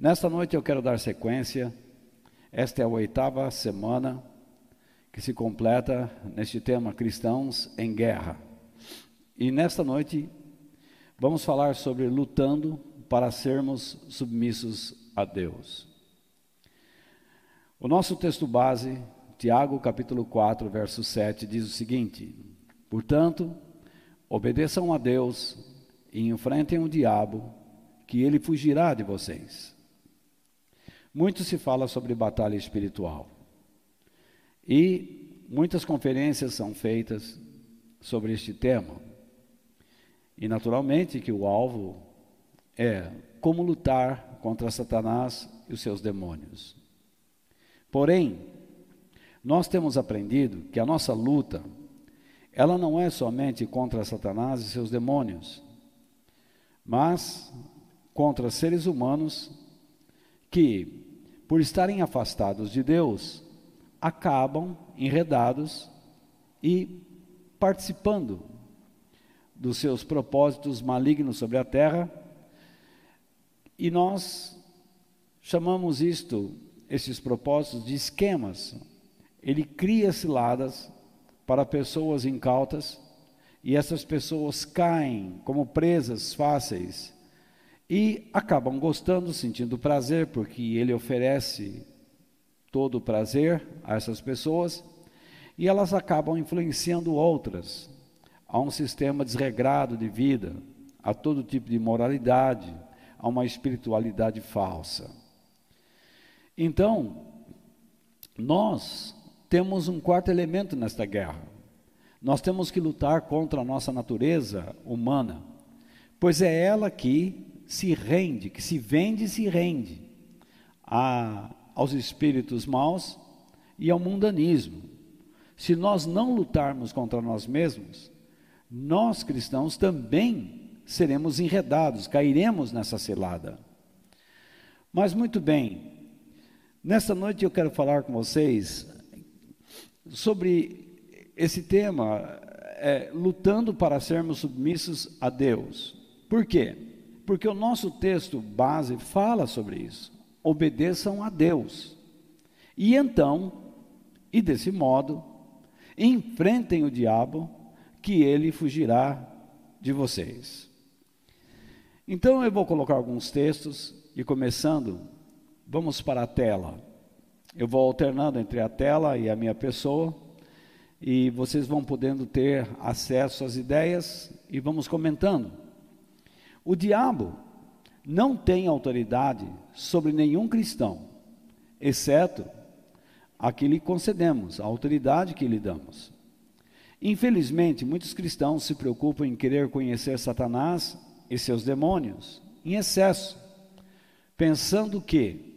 Nesta noite eu quero dar sequência. Esta é a oitava semana que se completa neste tema Cristãos em Guerra. E nesta noite vamos falar sobre lutando para sermos submissos a Deus. O nosso texto base, Tiago capítulo 4, verso 7, diz o seguinte: Portanto, obedeçam a Deus e enfrentem o diabo, que ele fugirá de vocês. Muito se fala sobre batalha espiritual. E muitas conferências são feitas sobre este tema. E naturalmente que o alvo é como lutar contra Satanás e os seus demônios. Porém, nós temos aprendido que a nossa luta, ela não é somente contra Satanás e seus demônios, mas contra seres humanos que por estarem afastados de Deus, acabam enredados e participando dos seus propósitos malignos sobre a terra. E nós chamamos isto, esses propósitos, de esquemas. Ele cria ciladas para pessoas incautas e essas pessoas caem como presas fáceis e acabam gostando, sentindo prazer, porque ele oferece todo o prazer a essas pessoas, e elas acabam influenciando outras a um sistema desregrado de vida, a todo tipo de moralidade, a uma espiritualidade falsa. Então, nós temos um quarto elemento nesta guerra. Nós temos que lutar contra a nossa natureza humana, pois é ela que se rende, que se vende e se rende a, aos espíritos maus e ao mundanismo. Se nós não lutarmos contra nós mesmos, nós cristãos também seremos enredados, cairemos nessa cilada. Mas muito bem, nesta noite eu quero falar com vocês sobre esse tema, é, lutando para sermos submissos a Deus. Por quê? Porque o nosso texto base fala sobre isso. Obedeçam a Deus. E então, e desse modo, enfrentem o diabo, que ele fugirá de vocês. Então eu vou colocar alguns textos e começando, vamos para a tela. Eu vou alternando entre a tela e a minha pessoa e vocês vão podendo ter acesso às ideias e vamos comentando. O diabo não tem autoridade sobre nenhum cristão, exceto a que lhe concedemos, a autoridade que lhe damos. Infelizmente, muitos cristãos se preocupam em querer conhecer Satanás e seus demônios em excesso, pensando que,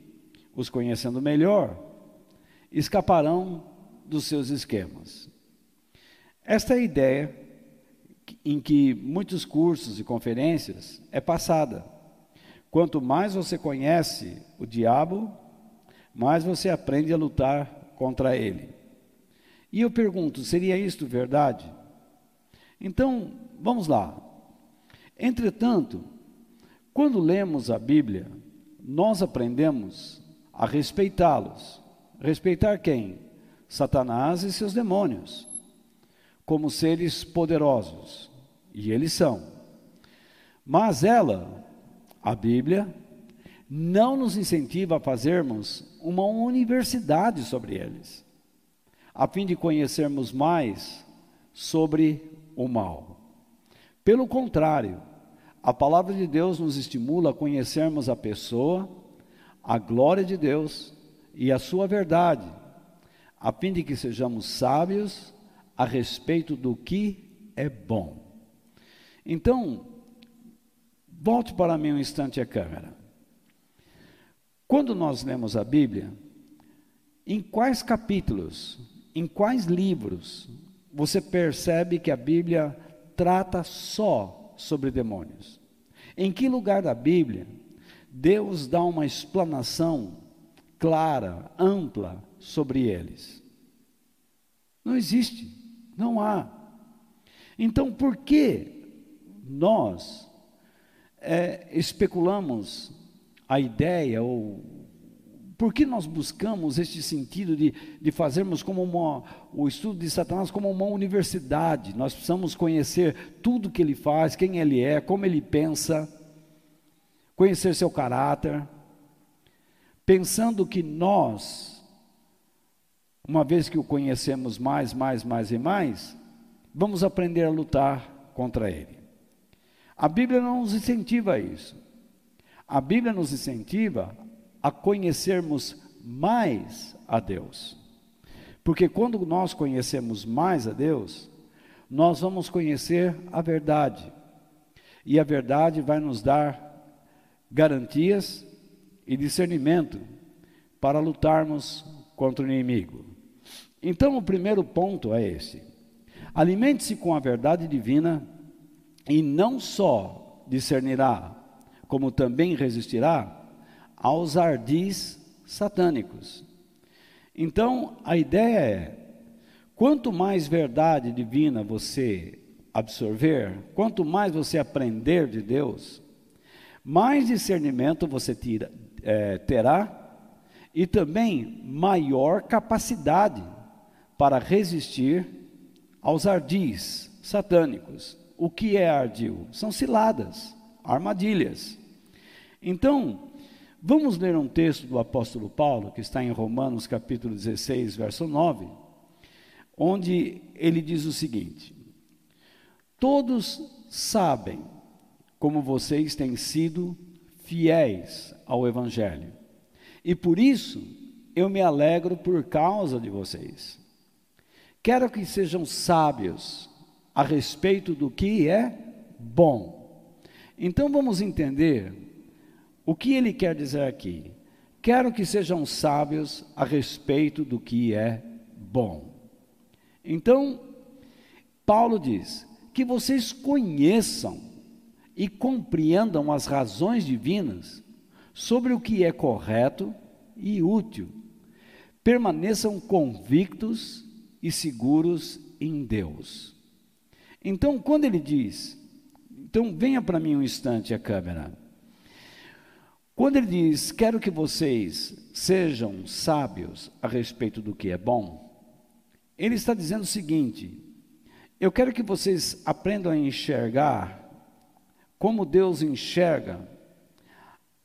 os conhecendo melhor, escaparão dos seus esquemas. Esta é a ideia em que muitos cursos e conferências é passada. Quanto mais você conhece o diabo, mais você aprende a lutar contra ele. E eu pergunto, seria isto verdade? Então, vamos lá. Entretanto, quando lemos a Bíblia, nós aprendemos a respeitá-los. Respeitar quem? Satanás e seus demônios como seres poderosos, e eles são. Mas ela, a Bíblia, não nos incentiva a fazermos uma universidade sobre eles, a fim de conhecermos mais sobre o mal. Pelo contrário, a palavra de Deus nos estimula a conhecermos a pessoa, a glória de Deus e a sua verdade, a fim de que sejamos sábios a respeito do que é bom. Então, volte para mim um instante a câmera. Quando nós lemos a Bíblia, em quais capítulos, em quais livros você percebe que a Bíblia trata só sobre demônios? Em que lugar da Bíblia Deus dá uma explanação clara, ampla sobre eles? Não existe. Não há. Então, por que nós é, especulamos a ideia ou por que nós buscamos este sentido de, de fazermos como uma, o estudo de Satanás como uma universidade? Nós precisamos conhecer tudo que ele faz, quem ele é, como ele pensa, conhecer seu caráter, pensando que nós, uma vez que o conhecemos mais, mais, mais e mais, vamos aprender a lutar contra ele. A Bíblia não nos incentiva a isso. A Bíblia nos incentiva a conhecermos mais a Deus. Porque quando nós conhecemos mais a Deus, nós vamos conhecer a verdade. E a verdade vai nos dar garantias e discernimento para lutarmos contra o inimigo. Então, o primeiro ponto é esse: alimente-se com a verdade divina e não só discernirá, como também resistirá aos ardis satânicos. Então, a ideia é: quanto mais verdade divina você absorver, quanto mais você aprender de Deus, mais discernimento você tira, é, terá e também maior capacidade para resistir aos ardis satânicos. O que é ardil? São ciladas, armadilhas. Então, vamos ler um texto do apóstolo Paulo, que está em Romanos capítulo 16, verso 9, onde ele diz o seguinte: Todos sabem como vocês têm sido fiéis ao Evangelho, e por isso eu me alegro por causa de vocês. Quero que sejam sábios a respeito do que é bom. Então vamos entender o que ele quer dizer aqui. Quero que sejam sábios a respeito do que é bom. Então, Paulo diz que vocês conheçam e compreendam as razões divinas sobre o que é correto e útil. Permaneçam convictos e seguros em Deus. Então, quando ele diz, então venha para mim um instante a câmera. Quando ele diz, quero que vocês sejam sábios a respeito do que é bom, ele está dizendo o seguinte: eu quero que vocês aprendam a enxergar como Deus enxerga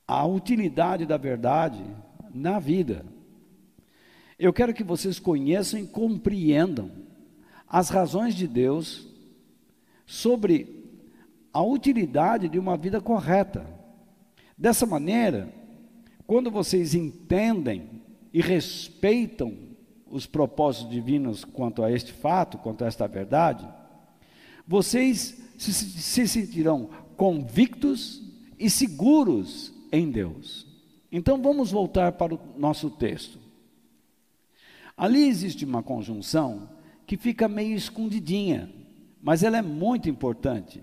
a utilidade da verdade na vida. Eu quero que vocês conheçam e compreendam as razões de Deus sobre a utilidade de uma vida correta. Dessa maneira, quando vocês entendem e respeitam os propósitos divinos quanto a este fato, quanto a esta verdade, vocês se, se sentirão convictos e seguros em Deus. Então vamos voltar para o nosso texto. Ali existe uma conjunção que fica meio escondidinha, mas ela é muito importante,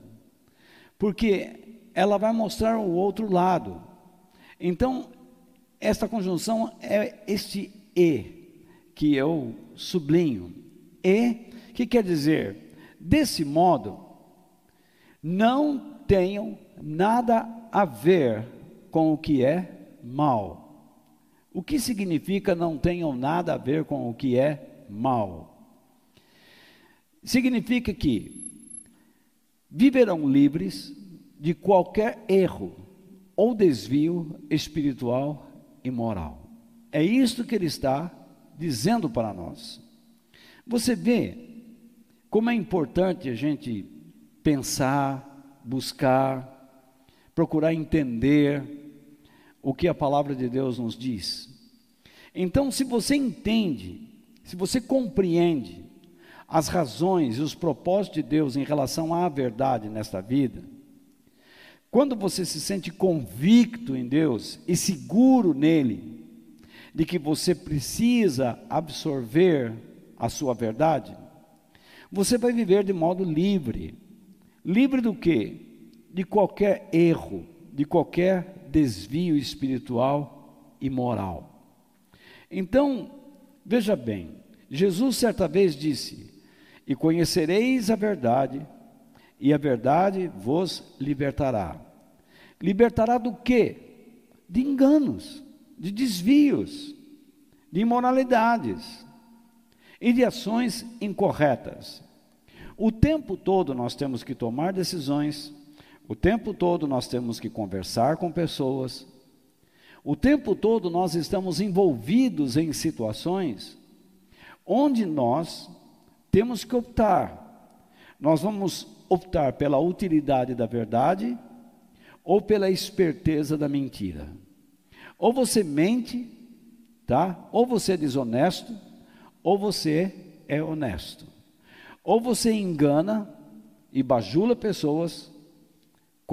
porque ela vai mostrar o outro lado. Então, esta conjunção é este e que eu sublinho. E que quer dizer, desse modo, não tenham nada a ver com o que é mal. O que significa não tenham nada a ver com o que é mal? Significa que viverão livres de qualquer erro ou desvio espiritual e moral. É isto que ele está dizendo para nós. Você vê como é importante a gente pensar, buscar, procurar entender o que a palavra de Deus nos diz. Então, se você entende, se você compreende as razões e os propósitos de Deus em relação à verdade nesta vida, quando você se sente convicto em Deus e seguro nele, de que você precisa absorver a sua verdade, você vai viver de modo livre. Livre do que? De qualquer erro, de qualquer desvio espiritual e moral. Então, veja bem, Jesus certa vez disse: E conhecereis a verdade, e a verdade vos libertará. Libertará do quê? de enganos, de desvios, de imoralidades e de ações incorretas. O tempo todo nós temos que tomar decisões, o tempo todo nós temos que conversar com pessoas, o tempo todo nós estamos envolvidos em situações onde nós temos que optar. Nós vamos optar pela utilidade da verdade ou pela esperteza da mentira. Ou você mente, tá? Ou você é desonesto, ou você é honesto. Ou você engana e bajula pessoas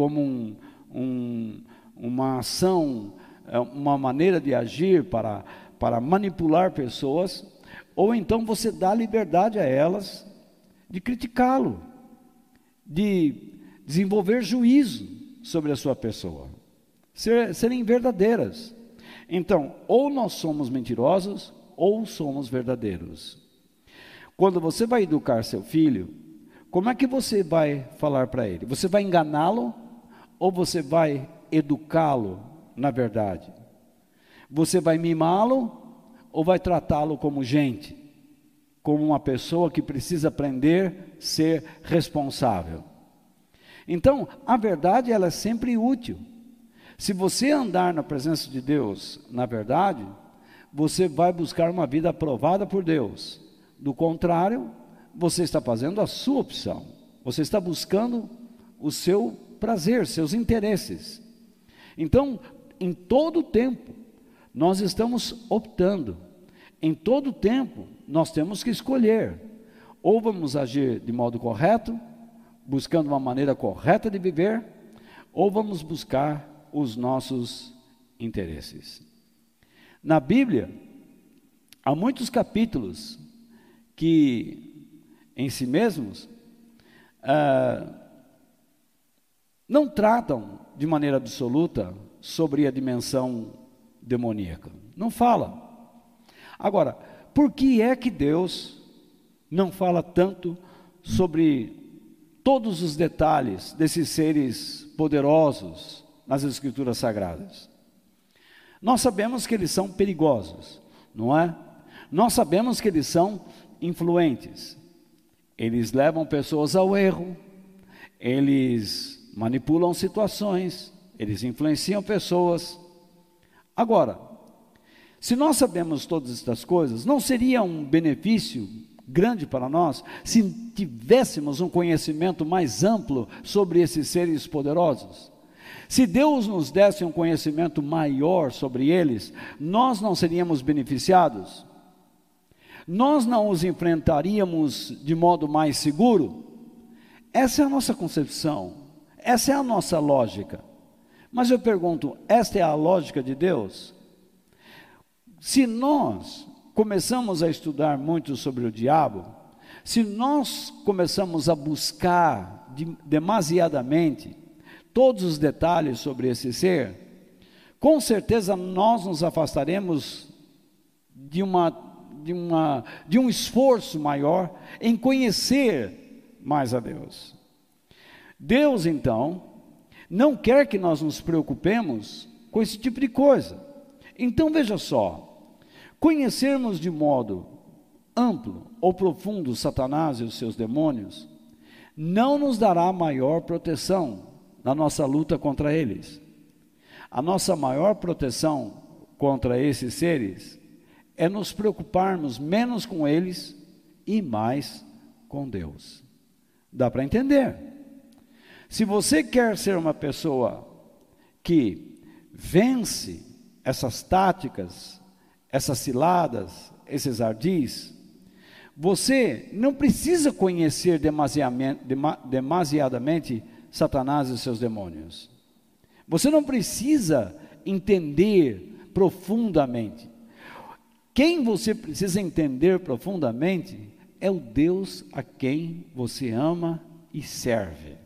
como um, um, uma ação é uma maneira de agir para, para manipular pessoas, ou então você dá liberdade a elas de criticá-lo, de desenvolver juízo sobre a sua pessoa, ser, serem verdadeiras. Então, ou nós somos mentirosos, ou somos verdadeiros. Quando você vai educar seu filho, como é que você vai falar para ele? Você vai enganá-lo ou você vai educá-lo na verdade? Você vai mimá-lo ou vai tratá-lo como gente? Como uma pessoa que precisa aprender a ser responsável? Então, a verdade ela é sempre útil. Se você andar na presença de Deus, na verdade, você vai buscar uma vida aprovada por Deus. Do contrário, você está fazendo a sua opção. Você está buscando o seu prazer, seus interesses. Então, em todo tempo, nós estamos optando. Em todo tempo, nós temos que escolher. Ou vamos agir de modo correto, buscando uma maneira correta de viver, ou vamos buscar os nossos interesses. Na Bíblia, há muitos capítulos que, em si mesmos, ah, não tratam de maneira absoluta sobre a dimensão demoníaca. Não fala. Agora, por que é que Deus não fala tanto sobre todos os detalhes desses seres poderosos nas Escrituras Sagradas? Nós sabemos que eles são perigosos, não é? Nós sabemos que eles são influentes. Eles levam pessoas ao erro, eles manipulam situações, eles influenciam pessoas. Agora, se nós sabemos todas estas coisas, não seria um benefício grande para nós se tivéssemos um conhecimento mais amplo sobre esses seres poderosos? Se Deus nos desse um conhecimento maior sobre eles, nós não seríamos beneficiados? Nós não os enfrentaríamos de modo mais seguro? Essa é a nossa concepção, essa é a nossa lógica. Mas eu pergunto: esta é a lógica de Deus? Se nós começamos a estudar muito sobre o diabo, se nós começamos a buscar de, demasiadamente todos os detalhes sobre esse ser, com certeza nós nos afastaremos de, uma, de, uma, de um esforço maior em conhecer mais a Deus. Deus, então, não quer que nós nos preocupemos com esse tipo de coisa. Então veja só: conhecermos de modo amplo ou profundo Satanás e os seus demônios não nos dará maior proteção na nossa luta contra eles. A nossa maior proteção contra esses seres é nos preocuparmos menos com eles e mais com Deus. Dá para entender? Se você quer ser uma pessoa que vence essas táticas, essas ciladas, esses ardis, você não precisa conhecer demasiadamente Satanás e seus demônios. Você não precisa entender profundamente. Quem você precisa entender profundamente é o Deus a quem você ama e serve.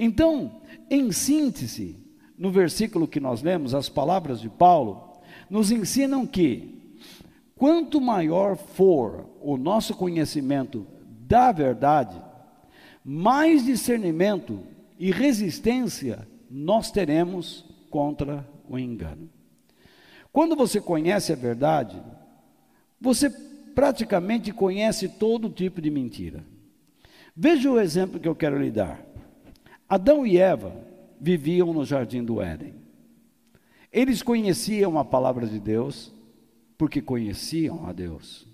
Então, em síntese, no versículo que nós lemos, as palavras de Paulo nos ensinam que quanto maior for o nosso conhecimento da verdade, mais discernimento e resistência nós teremos contra o engano. Quando você conhece a verdade, você praticamente conhece todo tipo de mentira. Veja o exemplo que eu quero lhe dar. Adão e Eva viviam no jardim do Éden. Eles conheciam a palavra de Deus porque conheciam a Deus.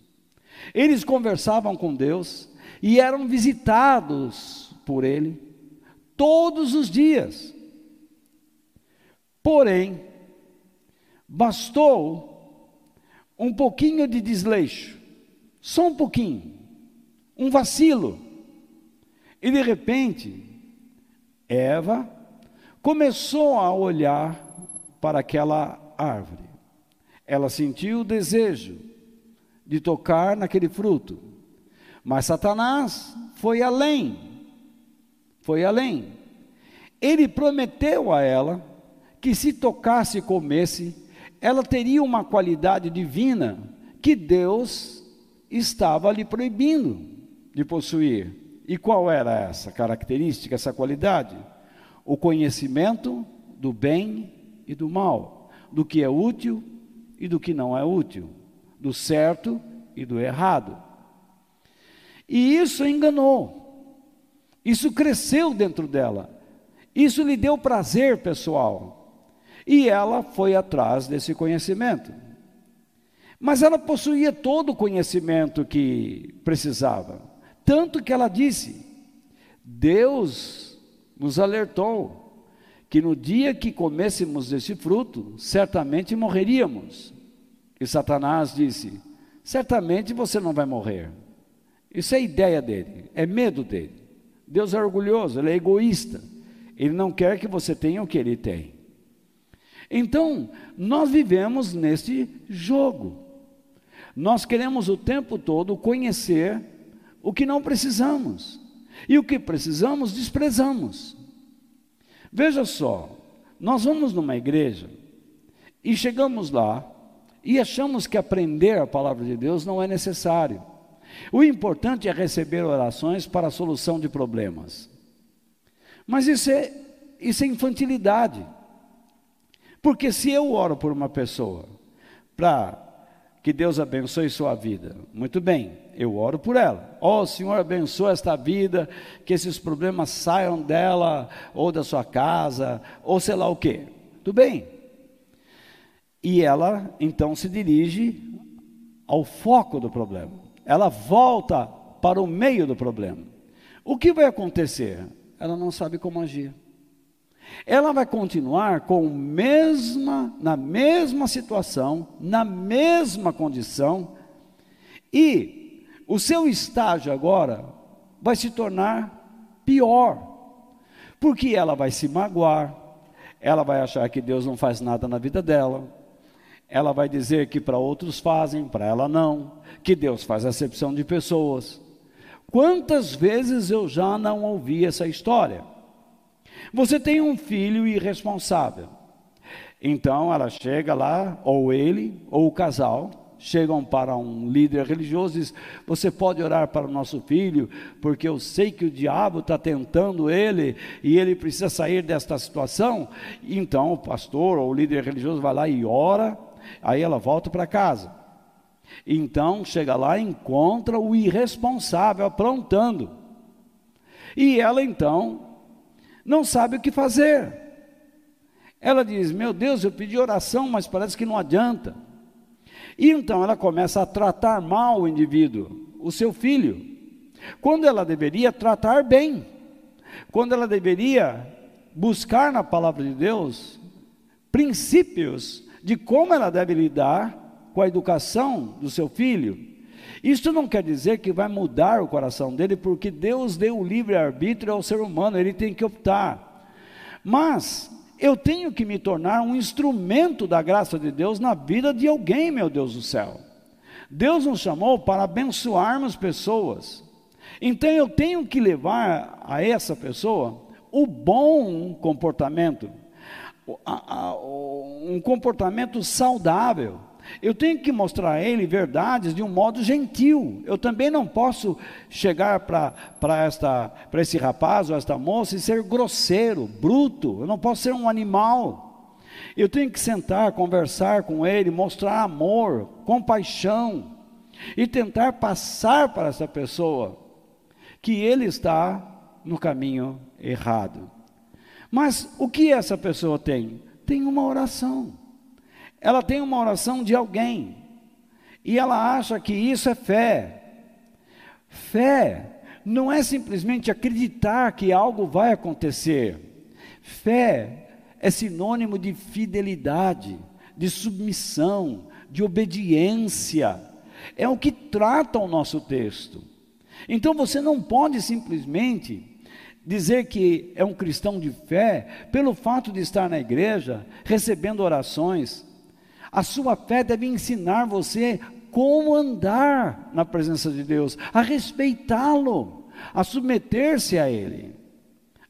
Eles conversavam com Deus e eram visitados por Ele todos os dias. Porém, bastou um pouquinho de desleixo, só um pouquinho, um vacilo, e de repente, Eva começou a olhar para aquela árvore. Ela sentiu o desejo de tocar naquele fruto, mas Satanás foi além. Foi além. Ele prometeu a ela que se tocasse e comesse, ela teria uma qualidade divina que Deus estava lhe proibindo de possuir. E qual era essa característica, essa qualidade? O conhecimento do bem e do mal, do que é útil e do que não é útil, do certo e do errado. E isso enganou, isso cresceu dentro dela, isso lhe deu prazer pessoal, e ela foi atrás desse conhecimento. Mas ela possuía todo o conhecimento que precisava, tanto que ela disse: Deus nos alertou que no dia que comêssemos desse fruto, certamente morreríamos. E Satanás disse: certamente você não vai morrer. Isso é ideia dele, é medo dele. Deus é orgulhoso, ele é egoísta. Ele não quer que você tenha o que ele tem. Então, nós vivemos neste jogo. Nós queremos o tempo todo conhecer o que não precisamos. E o que precisamos, desprezamos. Veja só, nós vamos numa igreja e chegamos lá e achamos que aprender a palavra de Deus não é necessário. O importante é receber orações para a solução de problemas. Mas isso é, isso é infantilidade. Porque se eu oro por uma pessoa para que Deus abençoe sua vida, muito bem, eu oro por ela. Ó oh, Senhor, abençoa esta vida, que esses problemas saiam dela, ou da sua casa, ou sei lá o quê. Tudo bem. E ela então se dirige ao foco do problema. Ela volta para o meio do problema. O que vai acontecer? Ela não sabe como agir. Ela vai continuar com mesma, na mesma situação, na mesma condição, e o seu estágio agora vai se tornar pior, porque ela vai se magoar, ela vai achar que Deus não faz nada na vida dela, ela vai dizer que para outros fazem, para ela não, que Deus faz acepção de pessoas. Quantas vezes eu já não ouvi essa história? Você tem um filho irresponsável. Então ela chega lá, ou ele, ou o casal, chegam para um líder religioso e diz: Você pode orar para o nosso filho, porque eu sei que o diabo está tentando ele e ele precisa sair desta situação. Então o pastor ou o líder religioso vai lá e ora, Aí ela volta para casa. Então chega lá e encontra o irresponsável aprontando. E ela então não sabe o que fazer. Ela diz: Meu Deus, eu pedi oração, mas parece que não adianta. E então ela começa a tratar mal o indivíduo, o seu filho, quando ela deveria tratar bem, quando ela deveria buscar na palavra de Deus princípios de como ela deve lidar com a educação do seu filho. Isso não quer dizer que vai mudar o coração dele, porque Deus deu o livre-arbítrio ao ser humano, ele tem que optar. Mas eu tenho que me tornar um instrumento da graça de Deus na vida de alguém, meu Deus do céu. Deus nos chamou para abençoarmos pessoas. Então eu tenho que levar a essa pessoa o bom comportamento um comportamento saudável. Eu tenho que mostrar a ele verdades de um modo gentil. Eu também não posso chegar para esse rapaz ou esta moça e ser grosseiro, bruto. Eu não posso ser um animal. Eu tenho que sentar, conversar com ele, mostrar amor, compaixão e tentar passar para essa pessoa que ele está no caminho errado. Mas o que essa pessoa tem? Tem uma oração. Ela tem uma oração de alguém. E ela acha que isso é fé. Fé não é simplesmente acreditar que algo vai acontecer. Fé é sinônimo de fidelidade, de submissão, de obediência. É o que trata o nosso texto. Então você não pode simplesmente dizer que é um cristão de fé pelo fato de estar na igreja, recebendo orações. A sua fé deve ensinar você como andar na presença de Deus, a respeitá-lo, a submeter-se a Ele.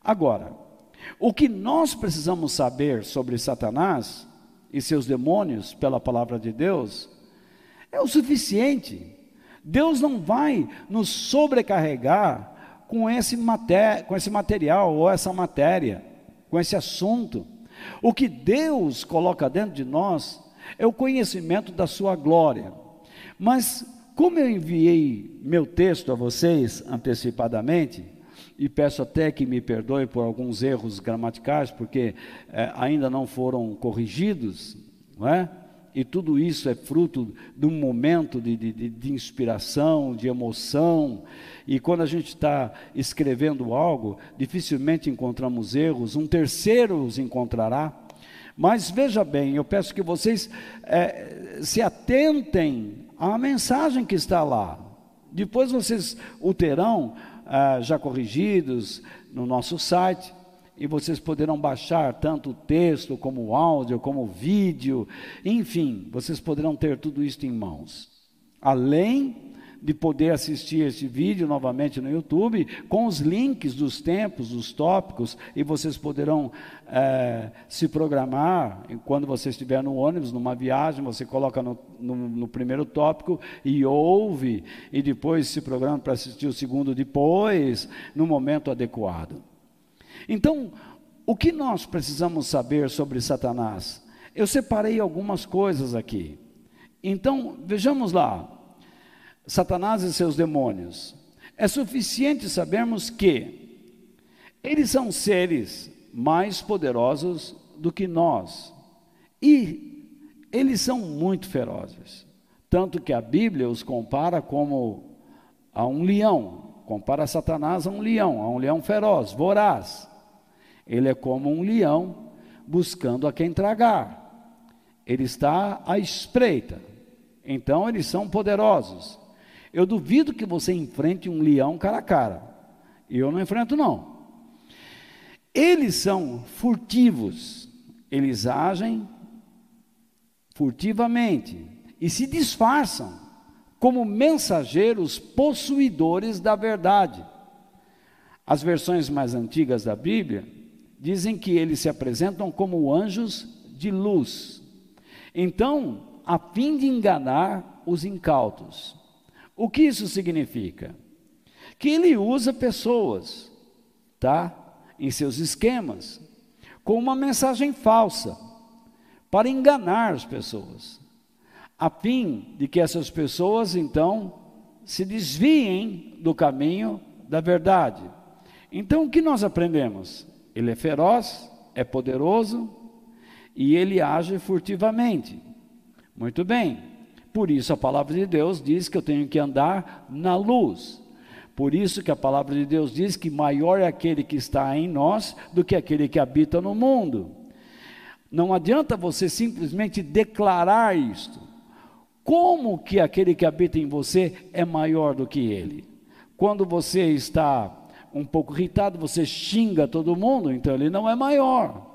Agora, o que nós precisamos saber sobre Satanás e seus demônios pela palavra de Deus é o suficiente. Deus não vai nos sobrecarregar com esse, com esse material ou essa matéria, com esse assunto. O que Deus coloca dentro de nós é o conhecimento da Sua glória. Mas, como eu enviei meu texto a vocês antecipadamente, e peço até que me perdoe por alguns erros gramaticais, porque é, ainda não foram corrigidos, não é? E tudo isso é fruto de um momento de, de, de inspiração, de emoção. E quando a gente está escrevendo algo, dificilmente encontramos erros, um terceiro os encontrará. Mas veja bem, eu peço que vocês é, se atentem à mensagem que está lá. Depois vocês o terão ah, já corrigidos no nosso site e vocês poderão baixar tanto o texto como o áudio, como o vídeo, enfim, vocês poderão ter tudo isso em mãos. Além de poder assistir este vídeo novamente no YouTube, com os links dos tempos, dos tópicos, e vocês poderão é, se programar, quando você estiver no ônibus, numa viagem, você coloca no, no, no primeiro tópico e ouve, e depois se programa para assistir o segundo depois, no momento adequado. Então, o que nós precisamos saber sobre Satanás? Eu separei algumas coisas aqui. Então, vejamos lá. Satanás e seus demônios. É suficiente sabermos que eles são seres mais poderosos do que nós. E eles são muito ferozes. Tanto que a Bíblia os compara como a um leão. Compara Satanás a um leão, a um leão feroz, voraz. Ele é como um leão buscando a quem tragar. Ele está à espreita. Então eles são poderosos. Eu duvido que você enfrente um leão cara a cara. Eu não enfrento, não. Eles são furtivos, eles agem furtivamente e se disfarçam como mensageiros possuidores da verdade. As versões mais antigas da Bíblia dizem que eles se apresentam como anjos de luz. Então, a fim de enganar os incautos. O que isso significa? Que ele usa pessoas, tá? Em seus esquemas, com uma mensagem falsa, para enganar as pessoas, a fim de que essas pessoas então se desviem do caminho da verdade. Então o que nós aprendemos? Ele é feroz, é poderoso e ele age furtivamente. Muito bem. Por isso a palavra de Deus diz que eu tenho que andar na luz. Por isso que a palavra de Deus diz que maior é aquele que está em nós do que aquele que habita no mundo. Não adianta você simplesmente declarar isto. Como que aquele que habita em você é maior do que ele? Quando você está um pouco irritado, você xinga todo mundo, então ele não é maior.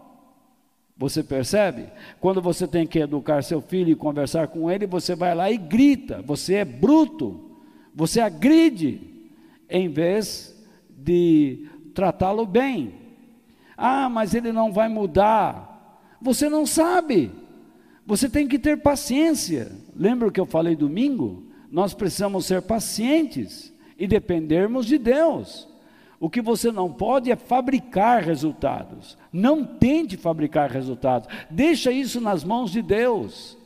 Você percebe? Quando você tem que educar seu filho e conversar com ele, você vai lá e grita, você é bruto, você agride, em vez de tratá-lo bem. Ah, mas ele não vai mudar. Você não sabe. Você tem que ter paciência. Lembra que eu falei domingo? Nós precisamos ser pacientes e dependermos de Deus. O que você não pode é fabricar resultados. Não tente fabricar resultados. Deixa isso nas mãos de Deus.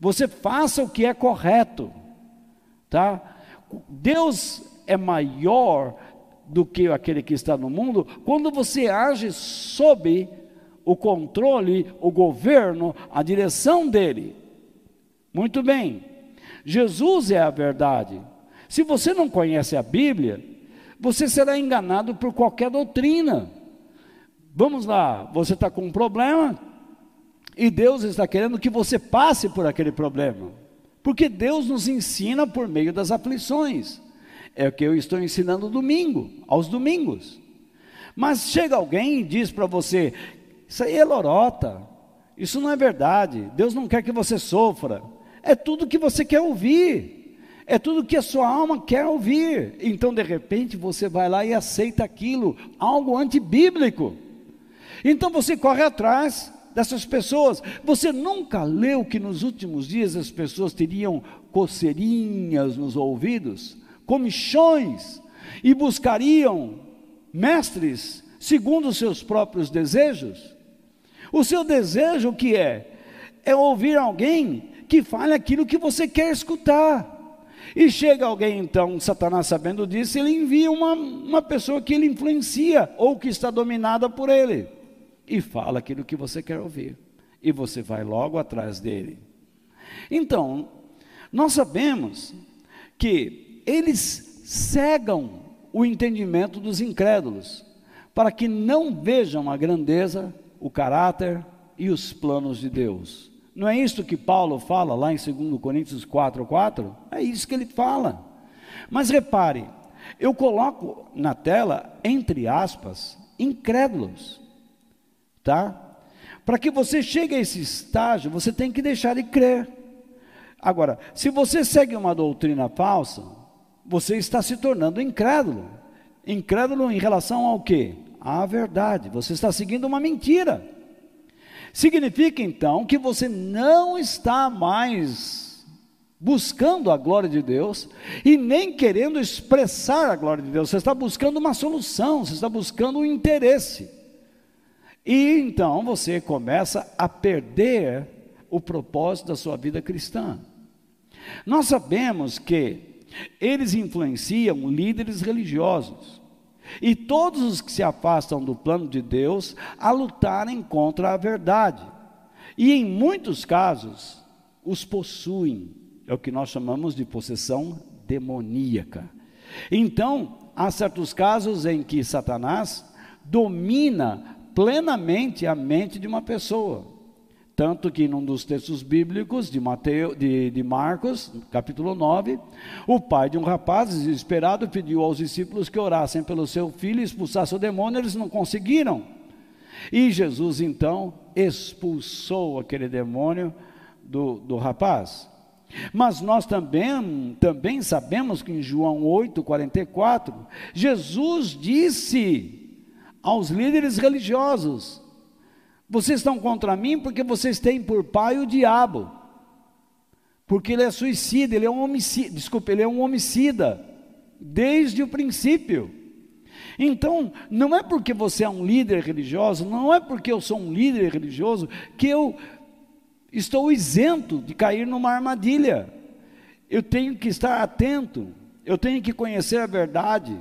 Você faça o que é correto. Tá? Deus é maior do que aquele que está no mundo quando você age sob o controle, o governo, a direção dele. Muito bem. Jesus é a verdade. Se você não conhece a Bíblia, você será enganado por qualquer doutrina. Vamos lá, você está com um problema e Deus está querendo que você passe por aquele problema, porque Deus nos ensina por meio das aflições. É o que eu estou ensinando domingo, aos domingos. Mas chega alguém e diz para você: Isso aí é lorota, isso não é verdade, Deus não quer que você sofra. É tudo que você quer ouvir, é tudo que a sua alma quer ouvir. Então, de repente, você vai lá e aceita aquilo, algo antibíblico. Então você corre atrás dessas pessoas. Você nunca leu que nos últimos dias as pessoas teriam coceirinhas nos ouvidos? comichões e buscariam mestres segundo os seus próprios desejos? O seu desejo o que é? É ouvir alguém que fale aquilo que você quer escutar. E chega alguém, então, Satanás sabendo disso, ele envia uma, uma pessoa que ele influencia ou que está dominada por ele e fala aquilo que você quer ouvir. E você vai logo atrás dele. Então, nós sabemos que eles cegam o entendimento dos incrédulos, para que não vejam a grandeza, o caráter e os planos de Deus. Não é isso que Paulo fala lá em 2 Coríntios 4, 4? É isso que ele fala. Mas repare, eu coloco na tela, entre aspas, incrédulos, tá? Para que você chegue a esse estágio, você tem que deixar de crer. Agora, se você segue uma doutrina falsa, você está se tornando incrédulo. Incrédulo em relação ao quê? À verdade. Você está seguindo uma mentira. Significa então que você não está mais buscando a glória de Deus e nem querendo expressar a glória de Deus. Você está buscando uma solução, você está buscando um interesse. E então você começa a perder o propósito da sua vida cristã. Nós sabemos que eles influenciam líderes religiosos e todos os que se afastam do plano de Deus a lutarem contra a verdade. E em muitos casos, os possuem. É o que nós chamamos de possessão demoníaca. Então, há certos casos em que Satanás domina plenamente a mente de uma pessoa. Tanto que num dos textos bíblicos de, Mateus, de, de Marcos, capítulo 9, o pai de um rapaz desesperado pediu aos discípulos que orassem pelo seu filho e expulsassem o demônio, eles não conseguiram. E Jesus então expulsou aquele demônio do, do rapaz. Mas nós também, também sabemos que em João 8, 44, Jesus disse aos líderes religiosos: vocês estão contra mim porque vocês têm por pai o diabo. Porque ele é suicida, ele é um homicida, desculpa, ele é um homicida desde o princípio. Então, não é porque você é um líder religioso, não é porque eu sou um líder religioso que eu estou isento de cair numa armadilha. Eu tenho que estar atento, eu tenho que conhecer a verdade,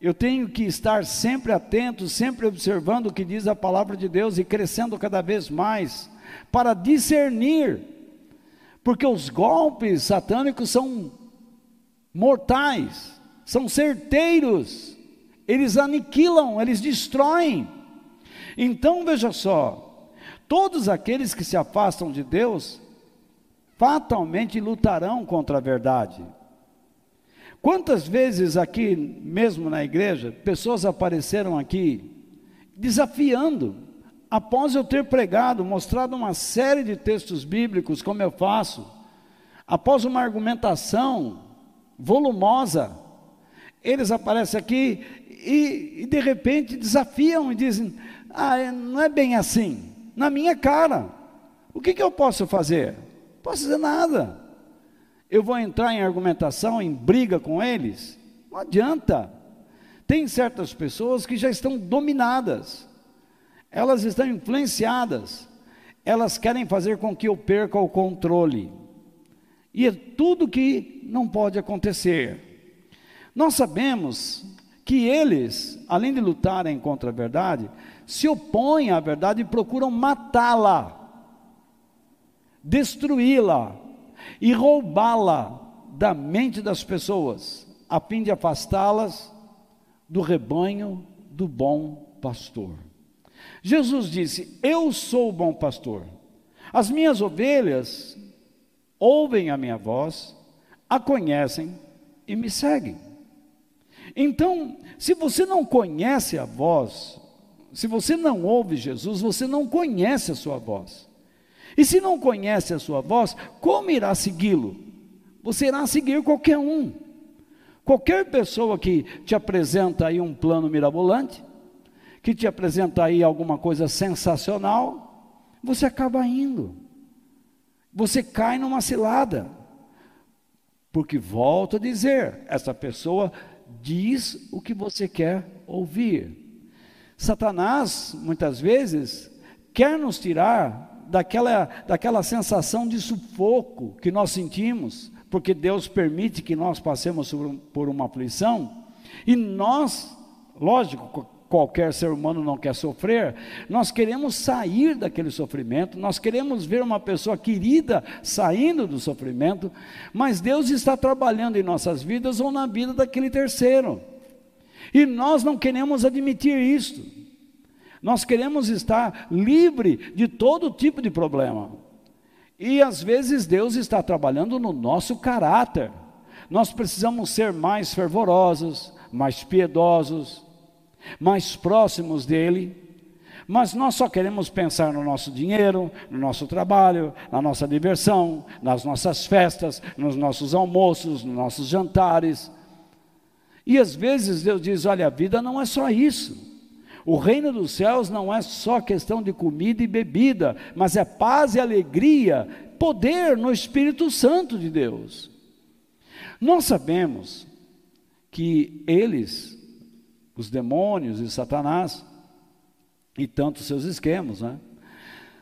eu tenho que estar sempre atento, sempre observando o que diz a palavra de Deus e crescendo cada vez mais para discernir, porque os golpes satânicos são mortais, são certeiros, eles aniquilam, eles destroem. Então veja só, todos aqueles que se afastam de Deus fatalmente lutarão contra a verdade. Quantas vezes aqui, mesmo na igreja, pessoas apareceram aqui desafiando, após eu ter pregado, mostrado uma série de textos bíblicos, como eu faço, após uma argumentação volumosa, eles aparecem aqui e, e de repente desafiam e dizem: Ah, é, não é bem assim, na minha cara, o que, que eu posso fazer? Não posso fazer nada. Eu vou entrar em argumentação, em briga com eles? Não adianta. Tem certas pessoas que já estão dominadas, elas estão influenciadas, elas querem fazer com que eu perca o controle. E é tudo que não pode acontecer. Nós sabemos que eles, além de lutarem contra a verdade, se opõem à verdade e procuram matá-la, destruí-la e roubá-la da mente das pessoas, a fim de afastá-las do rebanho do bom pastor. Jesus disse: Eu sou o bom pastor. As minhas ovelhas ouvem a minha voz, a conhecem e me seguem. Então, se você não conhece a voz, se você não ouve Jesus, você não conhece a sua voz. E se não conhece a sua voz, como irá segui-lo? Você irá seguir qualquer um. Qualquer pessoa que te apresenta aí um plano mirabolante, que te apresenta aí alguma coisa sensacional, você acaba indo. Você cai numa cilada. Porque volto a dizer, essa pessoa diz o que você quer ouvir. Satanás, muitas vezes, quer nos tirar daquela, daquela sensação de sufoco que nós sentimos, porque Deus permite que nós passemos por uma aflição, e nós, lógico, qualquer ser humano não quer sofrer, nós queremos sair daquele sofrimento, nós queremos ver uma pessoa querida saindo do sofrimento, mas Deus está trabalhando em nossas vidas ou na vida daquele terceiro, e nós não queremos admitir isso, nós queremos estar livre de todo tipo de problema. E às vezes Deus está trabalhando no nosso caráter. Nós precisamos ser mais fervorosos, mais piedosos, mais próximos dele. Mas nós só queremos pensar no nosso dinheiro, no nosso trabalho, na nossa diversão, nas nossas festas, nos nossos almoços, nos nossos jantares. E às vezes Deus diz: olha, a vida não é só isso. O reino dos céus não é só questão de comida e bebida, mas é paz e alegria, poder no Espírito Santo de Deus. Nós sabemos que eles, os demônios e Satanás, e tantos seus esquemas, né,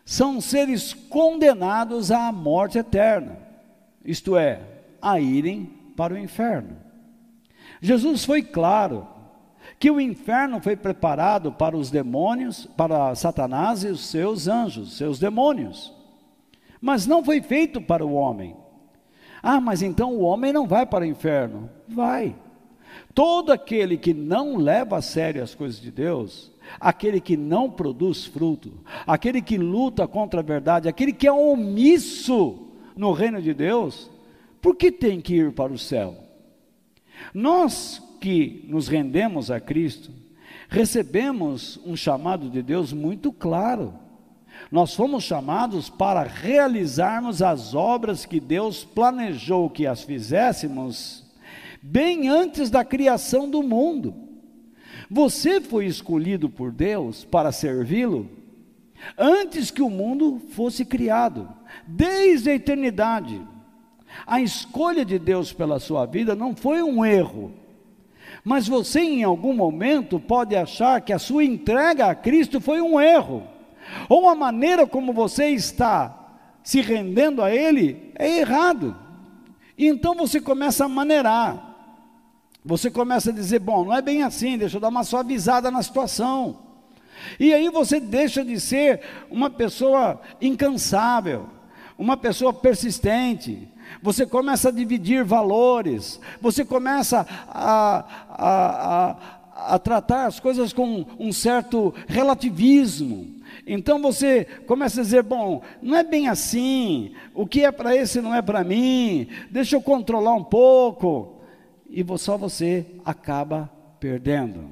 são seres condenados à morte eterna, isto é, a irem para o inferno. Jesus foi claro que o inferno foi preparado para os demônios, para Satanás e os seus anjos, seus demônios, mas não foi feito para o homem. Ah, mas então o homem não vai para o inferno? Vai. Todo aquele que não leva a sério as coisas de Deus, aquele que não produz fruto, aquele que luta contra a verdade, aquele que é omisso no reino de Deus, por que tem que ir para o céu? Nós que nos rendemos a Cristo, recebemos um chamado de Deus muito claro. Nós fomos chamados para realizarmos as obras que Deus planejou que as fizéssemos bem antes da criação do mundo. Você foi escolhido por Deus para servi-lo antes que o mundo fosse criado, desde a eternidade. A escolha de Deus pela sua vida não foi um erro, mas você, em algum momento, pode achar que a sua entrega a Cristo foi um erro, ou a maneira como você está se rendendo a Ele é errado. E então você começa a maneirar. Você começa a dizer: bom, não é bem assim, deixa eu dar uma suavizada na situação. E aí você deixa de ser uma pessoa incansável, uma pessoa persistente, você começa a dividir valores, você começa a, a, a, a tratar as coisas com um certo relativismo. Então você começa a dizer: bom, não é bem assim, o que é para esse não é para mim, deixa eu controlar um pouco, e só você acaba perdendo.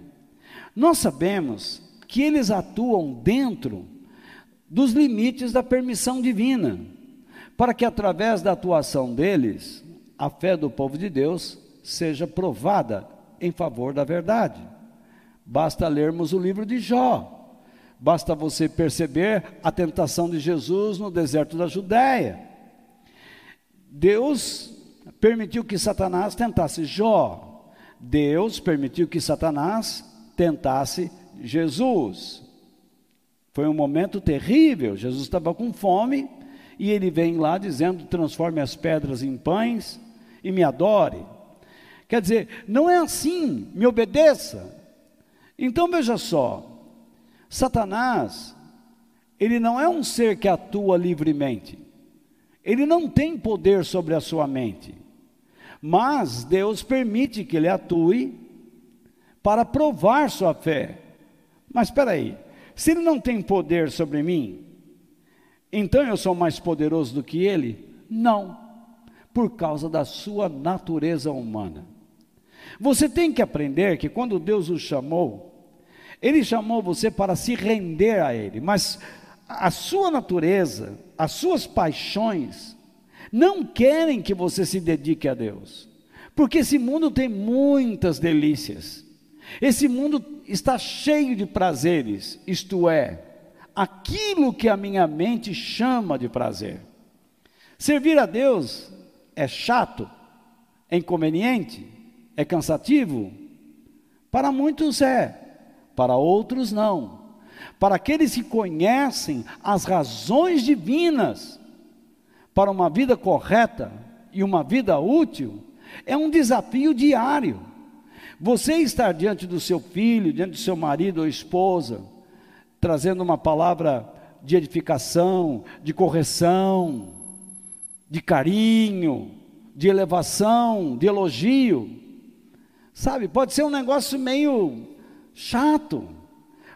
Nós sabemos que eles atuam dentro dos limites da permissão divina para que através da atuação deles, a fé do povo de Deus seja provada em favor da verdade. Basta lermos o livro de Jó, basta você perceber a tentação de Jesus no deserto da Judéia. Deus permitiu que Satanás tentasse Jó, Deus permitiu que Satanás tentasse Jesus. Foi um momento terrível. Jesus estava com fome e ele vem lá dizendo: transforme as pedras em pães e me adore. Quer dizer, não é assim, me obedeça. Então veja só, Satanás, ele não é um ser que atua livremente, ele não tem poder sobre a sua mente, mas Deus permite que ele atue para provar sua fé. Mas espera aí, se ele não tem poder sobre mim, então eu sou mais poderoso do que ele? Não, por causa da sua natureza humana. Você tem que aprender que quando Deus o chamou, Ele chamou você para se render a Ele, mas a sua natureza, as suas paixões, não querem que você se dedique a Deus, porque esse mundo tem muitas delícias, esse mundo está cheio de prazeres, isto é, aquilo que a minha mente chama de prazer. Servir a Deus é chato, é inconveniente, é cansativo? Para muitos é, para outros não. Para aqueles que conhecem as razões divinas para uma vida correta e uma vida útil, é um desafio diário. Você estar diante do seu filho, diante do seu marido ou esposa, trazendo uma palavra de edificação, de correção, de carinho, de elevação, de elogio, Sabe, pode ser um negócio meio chato,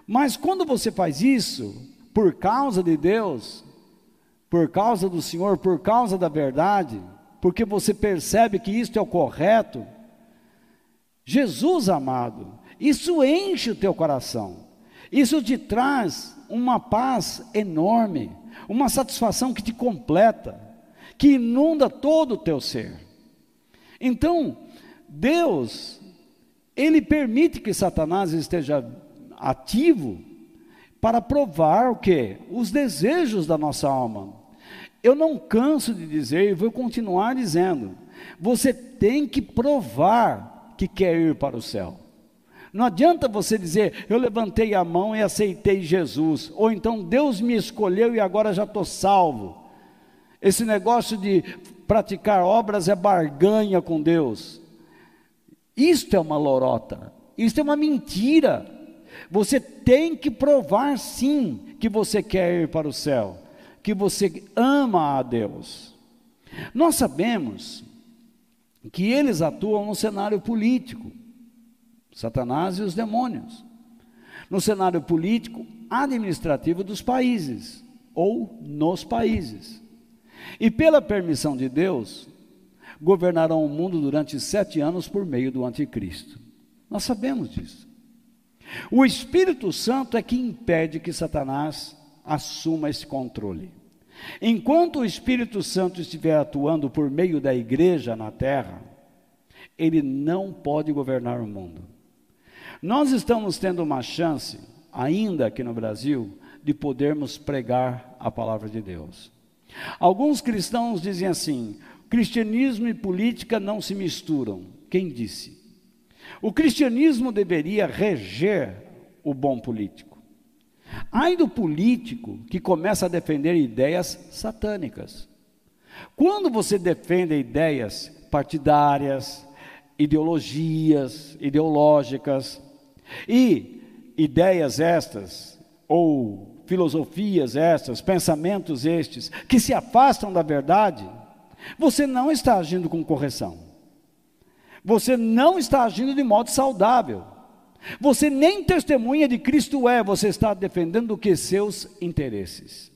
mas quando você faz isso, por causa de Deus, por causa do Senhor, por causa da verdade, porque você percebe que isto é o correto, Jesus amado, isso enche o teu coração, isso te traz uma paz enorme, uma satisfação que te completa, que inunda todo o teu ser. Então, Deus ele permite que Satanás esteja ativo para provar o que? Os desejos da nossa alma. Eu não canso de dizer e vou continuar dizendo: você tem que provar que quer ir para o céu. Não adianta você dizer, eu levantei a mão e aceitei Jesus, ou então Deus me escolheu e agora já estou salvo. Esse negócio de praticar obras é barganha com Deus. Isto é uma lorota, isto é uma mentira. Você tem que provar sim que você quer ir para o céu, que você ama a Deus. Nós sabemos que eles atuam no cenário político, Satanás e os demônios, no cenário político administrativo dos países ou nos países. E pela permissão de Deus, governarão o mundo durante sete anos por meio do anticristo. Nós sabemos disso. O Espírito Santo é que impede que Satanás assuma esse controle. Enquanto o Espírito Santo estiver atuando por meio da igreja na terra, ele não pode governar o mundo. Nós estamos tendo uma chance, ainda aqui no Brasil, de podermos pregar a palavra de Deus. Alguns cristãos dizem assim: Cristianismo e política não se misturam. Quem disse? O cristianismo deveria reger o bom político. Ai do político que começa a defender ideias satânicas. Quando você defende ideias partidárias, ideologias, ideológicas e ideias estas ou filosofias estas, pensamentos estes que se afastam da verdade, você não está agindo com correção. Você não está agindo de modo saudável. Você nem testemunha de Cristo é, você está defendendo o que? Seus interesses,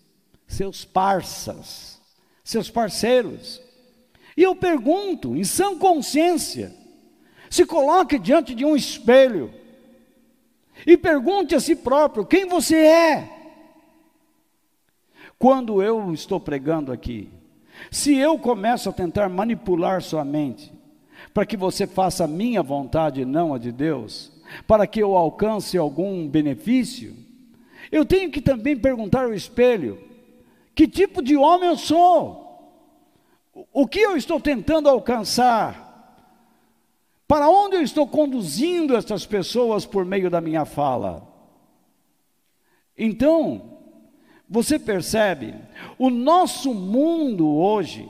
seus parças, seus parceiros. E eu pergunto, em sã consciência, se coloque diante de um espelho e pergunte a si próprio: quem você é? Quando eu estou pregando aqui, se eu começo a tentar manipular sua mente, para que você faça a minha vontade e não a de Deus, para que eu alcance algum benefício, eu tenho que também perguntar ao espelho: que tipo de homem eu sou? O que eu estou tentando alcançar? Para onde eu estou conduzindo essas pessoas por meio da minha fala? Então, você percebe, o nosso mundo hoje,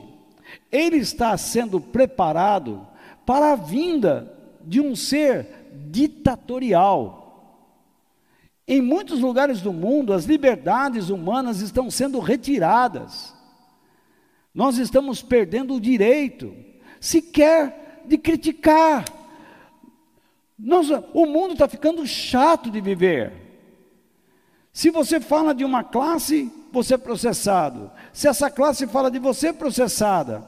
ele está sendo preparado para a vinda de um ser ditatorial. Em muitos lugares do mundo, as liberdades humanas estão sendo retiradas. Nós estamos perdendo o direito, sequer de criticar. Nós, o mundo está ficando chato de viver. Se você fala de uma classe, você é processado. Se essa classe fala de você, é processada.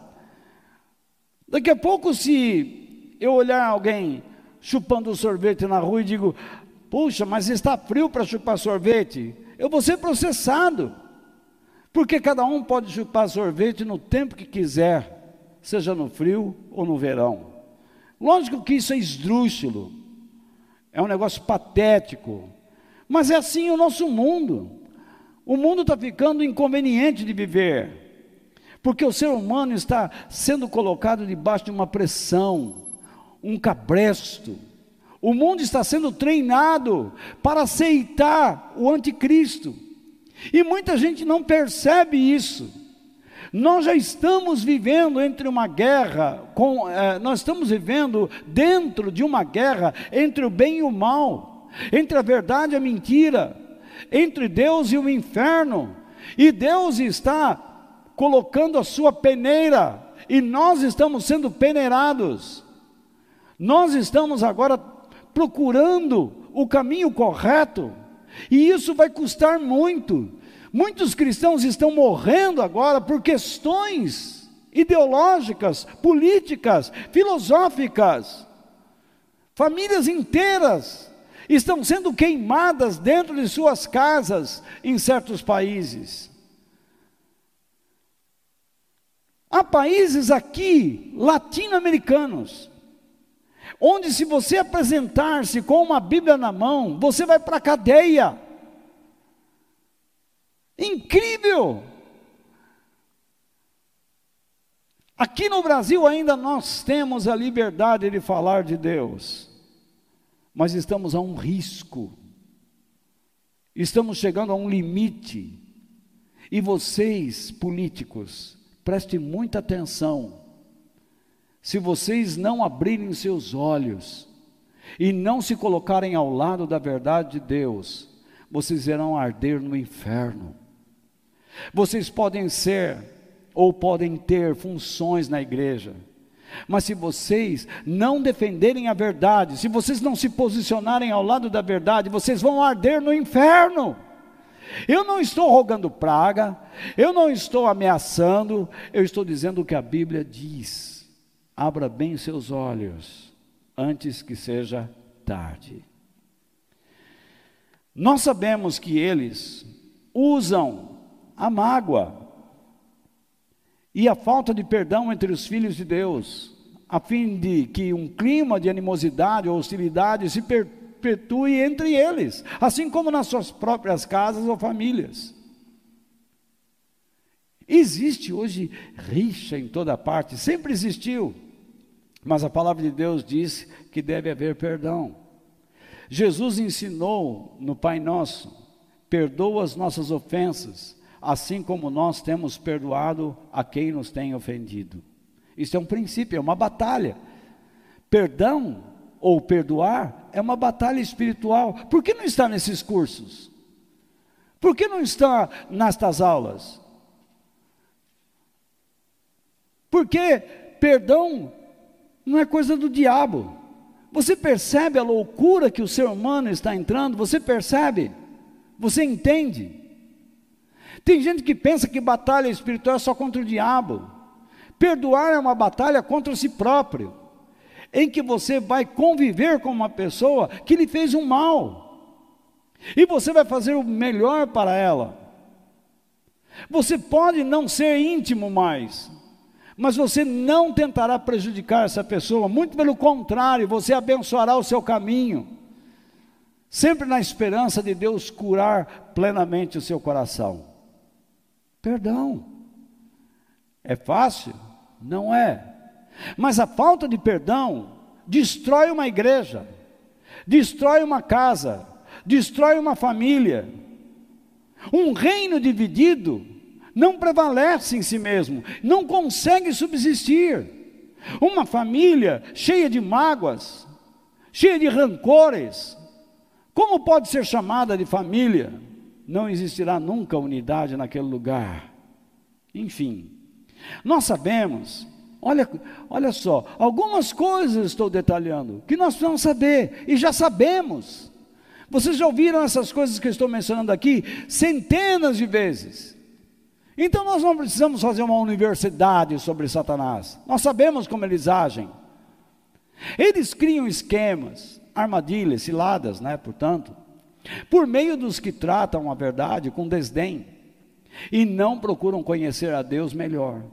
Daqui a pouco, se eu olhar alguém chupando sorvete na rua e digo, puxa, mas está frio para chupar sorvete, eu vou ser processado. Porque cada um pode chupar sorvete no tempo que quiser, seja no frio ou no verão. Lógico que isso é esdrúxulo, é um negócio patético, mas é assim o nosso mundo. O mundo está ficando inconveniente de viver, porque o ser humano está sendo colocado debaixo de uma pressão, um cabresto. O mundo está sendo treinado para aceitar o anticristo. E muita gente não percebe isso. Nós já estamos vivendo entre uma guerra, com, eh, nós estamos vivendo dentro de uma guerra entre o bem e o mal, entre a verdade e a mentira, entre Deus e o inferno. E Deus está colocando a sua peneira, e nós estamos sendo peneirados. Nós estamos agora procurando o caminho correto, e isso vai custar muito. Muitos cristãos estão morrendo agora por questões ideológicas, políticas, filosóficas. Famílias inteiras estão sendo queimadas dentro de suas casas em certos países. Há países aqui, latino-americanos, onde se você apresentar-se com uma Bíblia na mão, você vai para a cadeia. Incrível! Aqui no Brasil ainda nós temos a liberdade de falar de Deus, mas estamos a um risco, estamos chegando a um limite, e vocês, políticos, prestem muita atenção, se vocês não abrirem seus olhos e não se colocarem ao lado da verdade de Deus, vocês irão arder no inferno. Vocês podem ser ou podem ter funções na igreja, mas se vocês não defenderem a verdade, se vocês não se posicionarem ao lado da verdade, vocês vão arder no inferno. Eu não estou rogando praga, eu não estou ameaçando, eu estou dizendo o que a Bíblia diz abra bem seus olhos antes que seja tarde. Nós sabemos que eles usam a mágoa e a falta de perdão entre os filhos de Deus, a fim de que um clima de animosidade ou hostilidade se perpetue entre eles, assim como nas suas próprias casas ou famílias. Existe hoje rixa em toda parte, sempre existiu. Mas a palavra de Deus diz que deve haver perdão. Jesus ensinou no Pai Nosso: perdoa as nossas ofensas, assim como nós temos perdoado a quem nos tem ofendido. Isso é um princípio, é uma batalha. Perdão ou perdoar é uma batalha espiritual. Por que não está nesses cursos? Por que não está nestas aulas? Porque perdão não é coisa do diabo. Você percebe a loucura que o ser humano está entrando? Você percebe? Você entende? Tem gente que pensa que batalha espiritual é só contra o diabo. Perdoar é uma batalha contra si próprio, em que você vai conviver com uma pessoa que lhe fez um mal, e você vai fazer o melhor para ela. Você pode não ser íntimo mais, mas você não tentará prejudicar essa pessoa, muito pelo contrário, você abençoará o seu caminho, sempre na esperança de Deus curar plenamente o seu coração. Perdão. É fácil? Não é. Mas a falta de perdão destrói uma igreja, destrói uma casa, destrói uma família. Um reino dividido não prevalece em si mesmo, não consegue subsistir. Uma família cheia de mágoas, cheia de rancores, como pode ser chamada de família? Não existirá nunca unidade naquele lugar. Enfim, nós sabemos, olha, olha só, algumas coisas estou detalhando que nós precisamos saber e já sabemos. Vocês já ouviram essas coisas que eu estou mencionando aqui centenas de vezes. Então nós não precisamos fazer uma universidade sobre Satanás. Nós sabemos como eles agem. Eles criam esquemas, armadilhas, ciladas, né, portanto, por meio dos que tratam a verdade com desdém e não procuram conhecer a Deus melhor,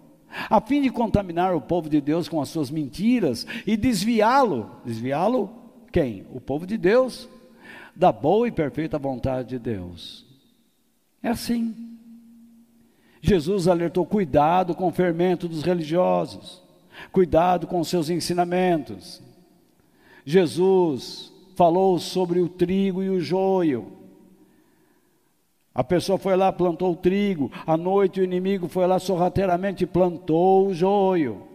a fim de contaminar o povo de Deus com as suas mentiras e desviá-lo. Desviá-lo quem? O povo de Deus da boa e perfeita vontade de Deus. É assim. Jesus alertou: cuidado com o fermento dos religiosos, cuidado com seus ensinamentos. Jesus falou sobre o trigo e o joio. A pessoa foi lá, plantou o trigo, à noite o inimigo foi lá sorrateiramente plantou o joio.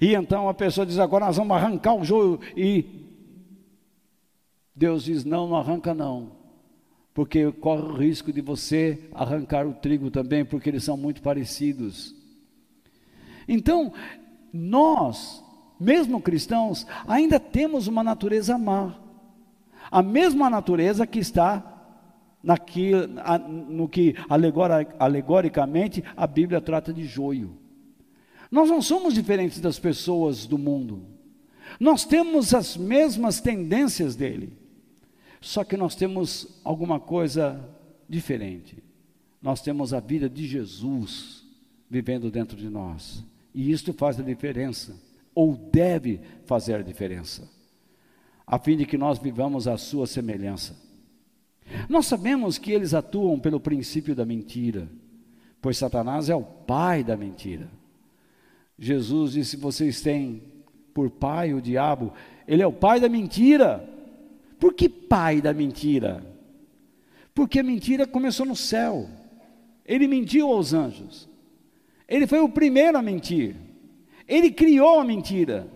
E então a pessoa diz: agora nós vamos arrancar o joio. E Deus diz: não, não arranca não, porque corre o risco de você arrancar o trigo também, porque eles são muito parecidos. Então, nós, mesmo cristãos, ainda temos uma natureza má, a mesma natureza que está naquilo, no que alegoricamente a Bíblia trata de joio. Nós não somos diferentes das pessoas do mundo, nós temos as mesmas tendências dele. Só que nós temos alguma coisa diferente. Nós temos a vida de Jesus vivendo dentro de nós. E isto faz a diferença, ou deve fazer a diferença, a fim de que nós vivamos a sua semelhança. Nós sabemos que eles atuam pelo princípio da mentira, pois Satanás é o pai da mentira. Jesus disse: vocês têm por pai o diabo, ele é o pai da mentira. Por que pai da mentira? Porque a mentira começou no céu. Ele mentiu aos anjos. Ele foi o primeiro a mentir. Ele criou a mentira.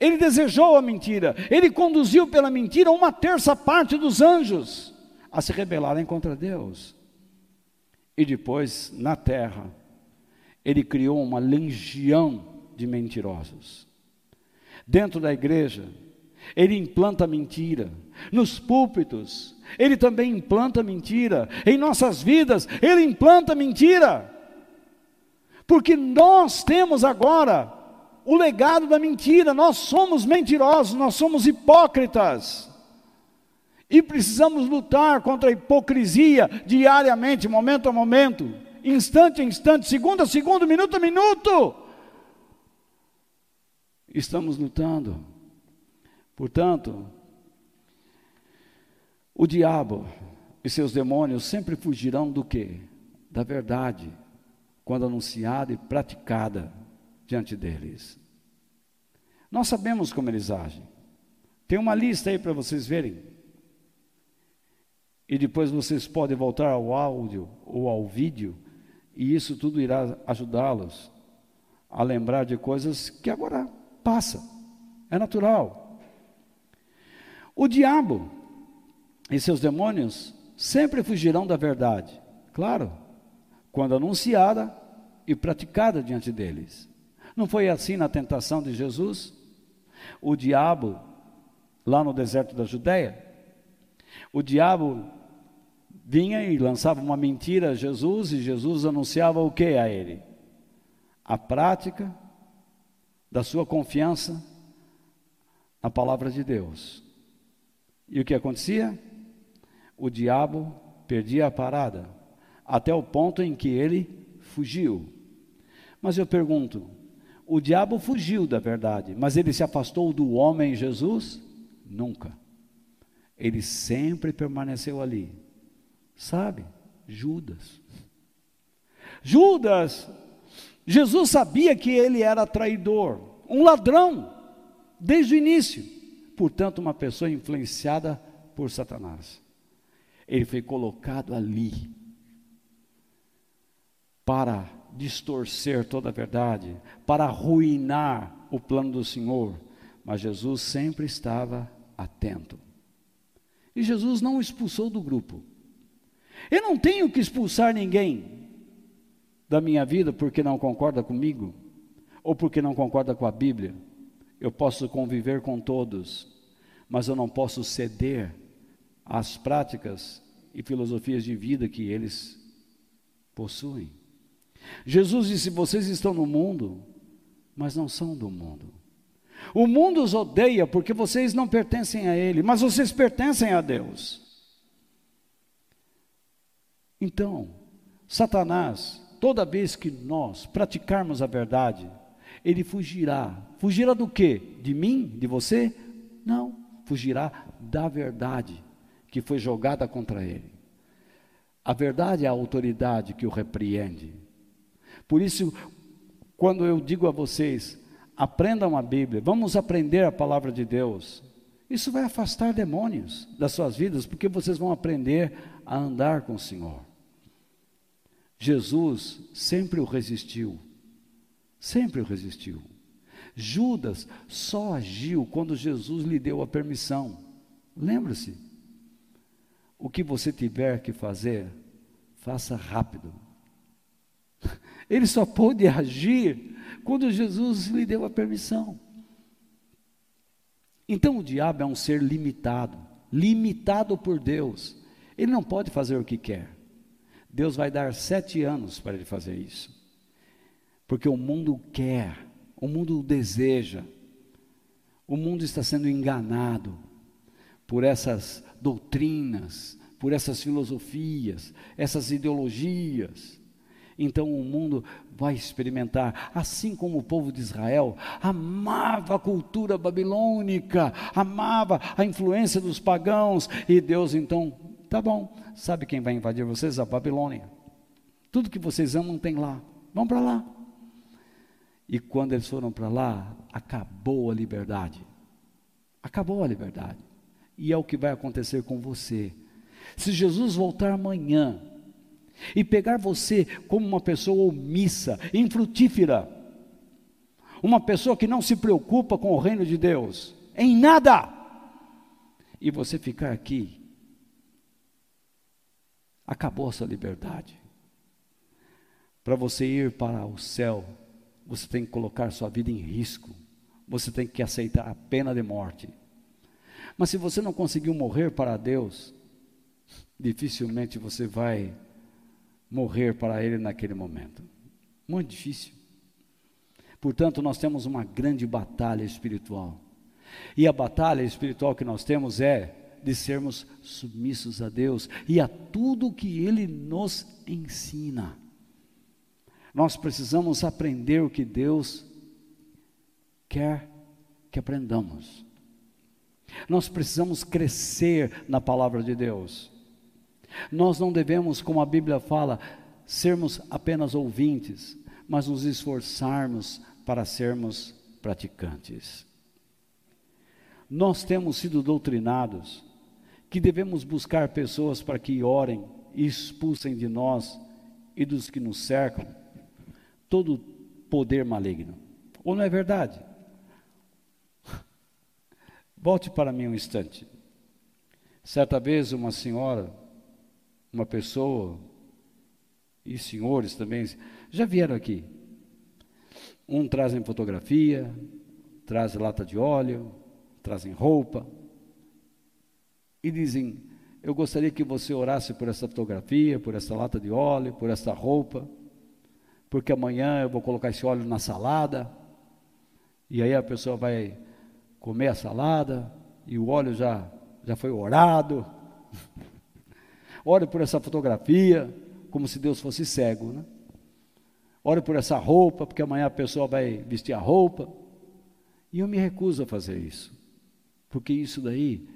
Ele desejou a mentira. Ele conduziu pela mentira uma terça parte dos anjos a se rebelarem contra Deus. E depois, na terra, ele criou uma legião de mentirosos. Dentro da igreja, ele implanta mentira. Nos púlpitos, ele também implanta mentira. Em nossas vidas, ele implanta mentira. Porque nós temos agora o legado da mentira, nós somos mentirosos, nós somos hipócritas. E precisamos lutar contra a hipocrisia diariamente, momento a momento, instante a instante, segundo a segundo, minuto a minuto. Estamos lutando. Portanto, o diabo e seus demônios sempre fugirão do que? Da verdade, quando anunciada e praticada diante deles. Nós sabemos como eles agem. Tem uma lista aí para vocês verem. E depois vocês podem voltar ao áudio ou ao vídeo, e isso tudo irá ajudá-los a lembrar de coisas que agora passa. É natural. O diabo e seus demônios sempre fugirão da verdade, claro, quando anunciada e praticada diante deles. Não foi assim na tentação de Jesus? O diabo, lá no deserto da Judéia, o diabo vinha e lançava uma mentira a Jesus e Jesus anunciava o que a ele? A prática da sua confiança na palavra de Deus. E o que acontecia? O diabo perdia a parada, até o ponto em que ele fugiu. Mas eu pergunto: o diabo fugiu da verdade, mas ele se afastou do homem Jesus? Nunca. Ele sempre permaneceu ali. Sabe? Judas. Judas, Jesus sabia que ele era traidor, um ladrão. desde o início. Portanto, uma pessoa influenciada por Satanás. Ele foi colocado ali para distorcer toda a verdade, para arruinar o plano do Senhor, mas Jesus sempre estava atento. E Jesus não expulsou do grupo. Eu não tenho que expulsar ninguém da minha vida porque não concorda comigo ou porque não concorda com a Bíblia. Eu posso conviver com todos, mas eu não posso ceder às práticas e filosofias de vida que eles possuem. Jesus disse: Vocês estão no mundo, mas não são do mundo. O mundo os odeia porque vocês não pertencem a Ele, mas vocês pertencem a Deus. Então, Satanás, toda vez que nós praticarmos a verdade, ele fugirá. Fugirá do quê? De mim? De você? Não. Fugirá da verdade que foi jogada contra ele. A verdade é a autoridade que o repreende. Por isso, quando eu digo a vocês, aprendam a Bíblia, vamos aprender a palavra de Deus. Isso vai afastar demônios das suas vidas, porque vocês vão aprender a andar com o Senhor. Jesus sempre o resistiu, sempre o resistiu. Judas só agiu quando Jesus lhe deu a permissão. Lembre-se, o que você tiver que fazer, faça rápido. Ele só pôde agir quando Jesus lhe deu a permissão. Então o diabo é um ser limitado, limitado por Deus. Ele não pode fazer o que quer. Deus vai dar sete anos para ele fazer isso. Porque o mundo quer, o mundo deseja, o mundo está sendo enganado por essas doutrinas, por essas filosofias, essas ideologias. Então o mundo vai experimentar, assim como o povo de Israel amava a cultura babilônica, amava a influência dos pagãos, e Deus então, tá bom, sabe quem vai invadir vocês? A Babilônia. Tudo que vocês amam tem lá, vão para lá. E quando eles foram para lá, acabou a liberdade. Acabou a liberdade. E é o que vai acontecer com você. Se Jesus voltar amanhã, e pegar você como uma pessoa omissa, infrutífera, uma pessoa que não se preocupa com o reino de Deus, em nada, e você ficar aqui, acabou a sua liberdade. Para você ir para o céu, você tem que colocar sua vida em risco, você tem que aceitar a pena de morte. Mas se você não conseguiu morrer para Deus, dificilmente você vai morrer para Ele naquele momento. Muito difícil. Portanto, nós temos uma grande batalha espiritual. E a batalha espiritual que nós temos é de sermos submissos a Deus e a tudo que Ele nos ensina. Nós precisamos aprender o que Deus quer que aprendamos. Nós precisamos crescer na palavra de Deus. Nós não devemos, como a Bíblia fala, sermos apenas ouvintes, mas nos esforçarmos para sermos praticantes. Nós temos sido doutrinados que devemos buscar pessoas para que orem e expulsem de nós e dos que nos cercam todo poder maligno. Ou não é verdade? Volte para mim um instante. Certa vez uma senhora uma pessoa, e senhores também, já vieram aqui. Um trazem fotografia, trazem lata de óleo, trazem roupa, e dizem: Eu gostaria que você orasse por essa fotografia, por essa lata de óleo, por essa roupa, porque amanhã eu vou colocar esse óleo na salada, e aí a pessoa vai comer a salada, e o óleo já, já foi orado. Ore por essa fotografia, como se Deus fosse cego, né? Ore por essa roupa, porque amanhã a pessoa vai vestir a roupa. E eu me recuso a fazer isso, porque isso daí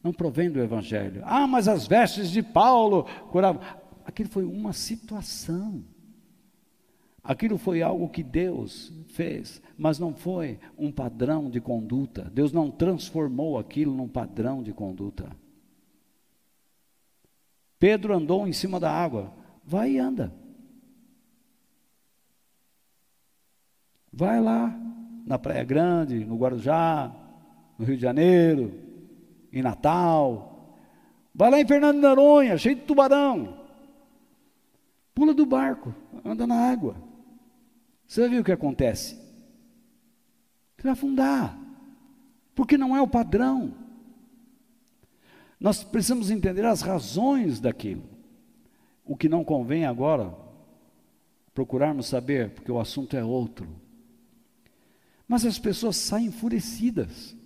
não provém do Evangelho. Ah, mas as vestes de Paulo curavam. Aquilo foi uma situação. Aquilo foi algo que Deus fez, mas não foi um padrão de conduta. Deus não transformou aquilo num padrão de conduta. Pedro andou em cima da água. Vai e anda. Vai lá, na Praia Grande, no Guarujá, no Rio de Janeiro, em Natal. Vai lá em Fernando de Noronha, cheio de tubarão. Pula do barco, anda na água. Você ver o que acontece. Você vai afundar. Porque não é o padrão. Nós precisamos entender as razões daquilo. O que não convém agora procurarmos saber, porque o assunto é outro. Mas as pessoas saem enfurecidas,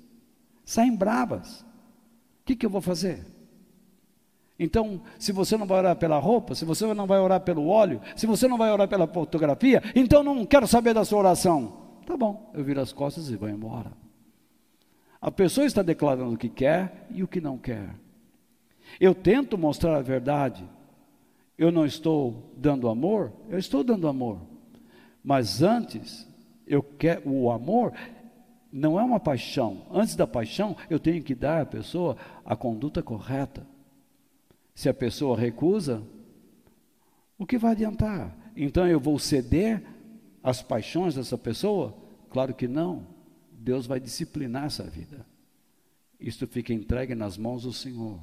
saem bravas. O que, que eu vou fazer? Então, se você não vai orar pela roupa, se você não vai orar pelo óleo, se você não vai orar pela fotografia, então não quero saber da sua oração. Tá bom, eu viro as costas e vou embora. A pessoa está declarando o que quer e o que não quer. Eu tento mostrar a verdade. Eu não estou dando amor, eu estou dando amor. Mas antes, eu quero o amor não é uma paixão. Antes da paixão, eu tenho que dar à pessoa a conduta correta. Se a pessoa recusa, o que vai adiantar? Então eu vou ceder às paixões dessa pessoa? Claro que não. Deus vai disciplinar essa vida. Isto fica entregue nas mãos do Senhor.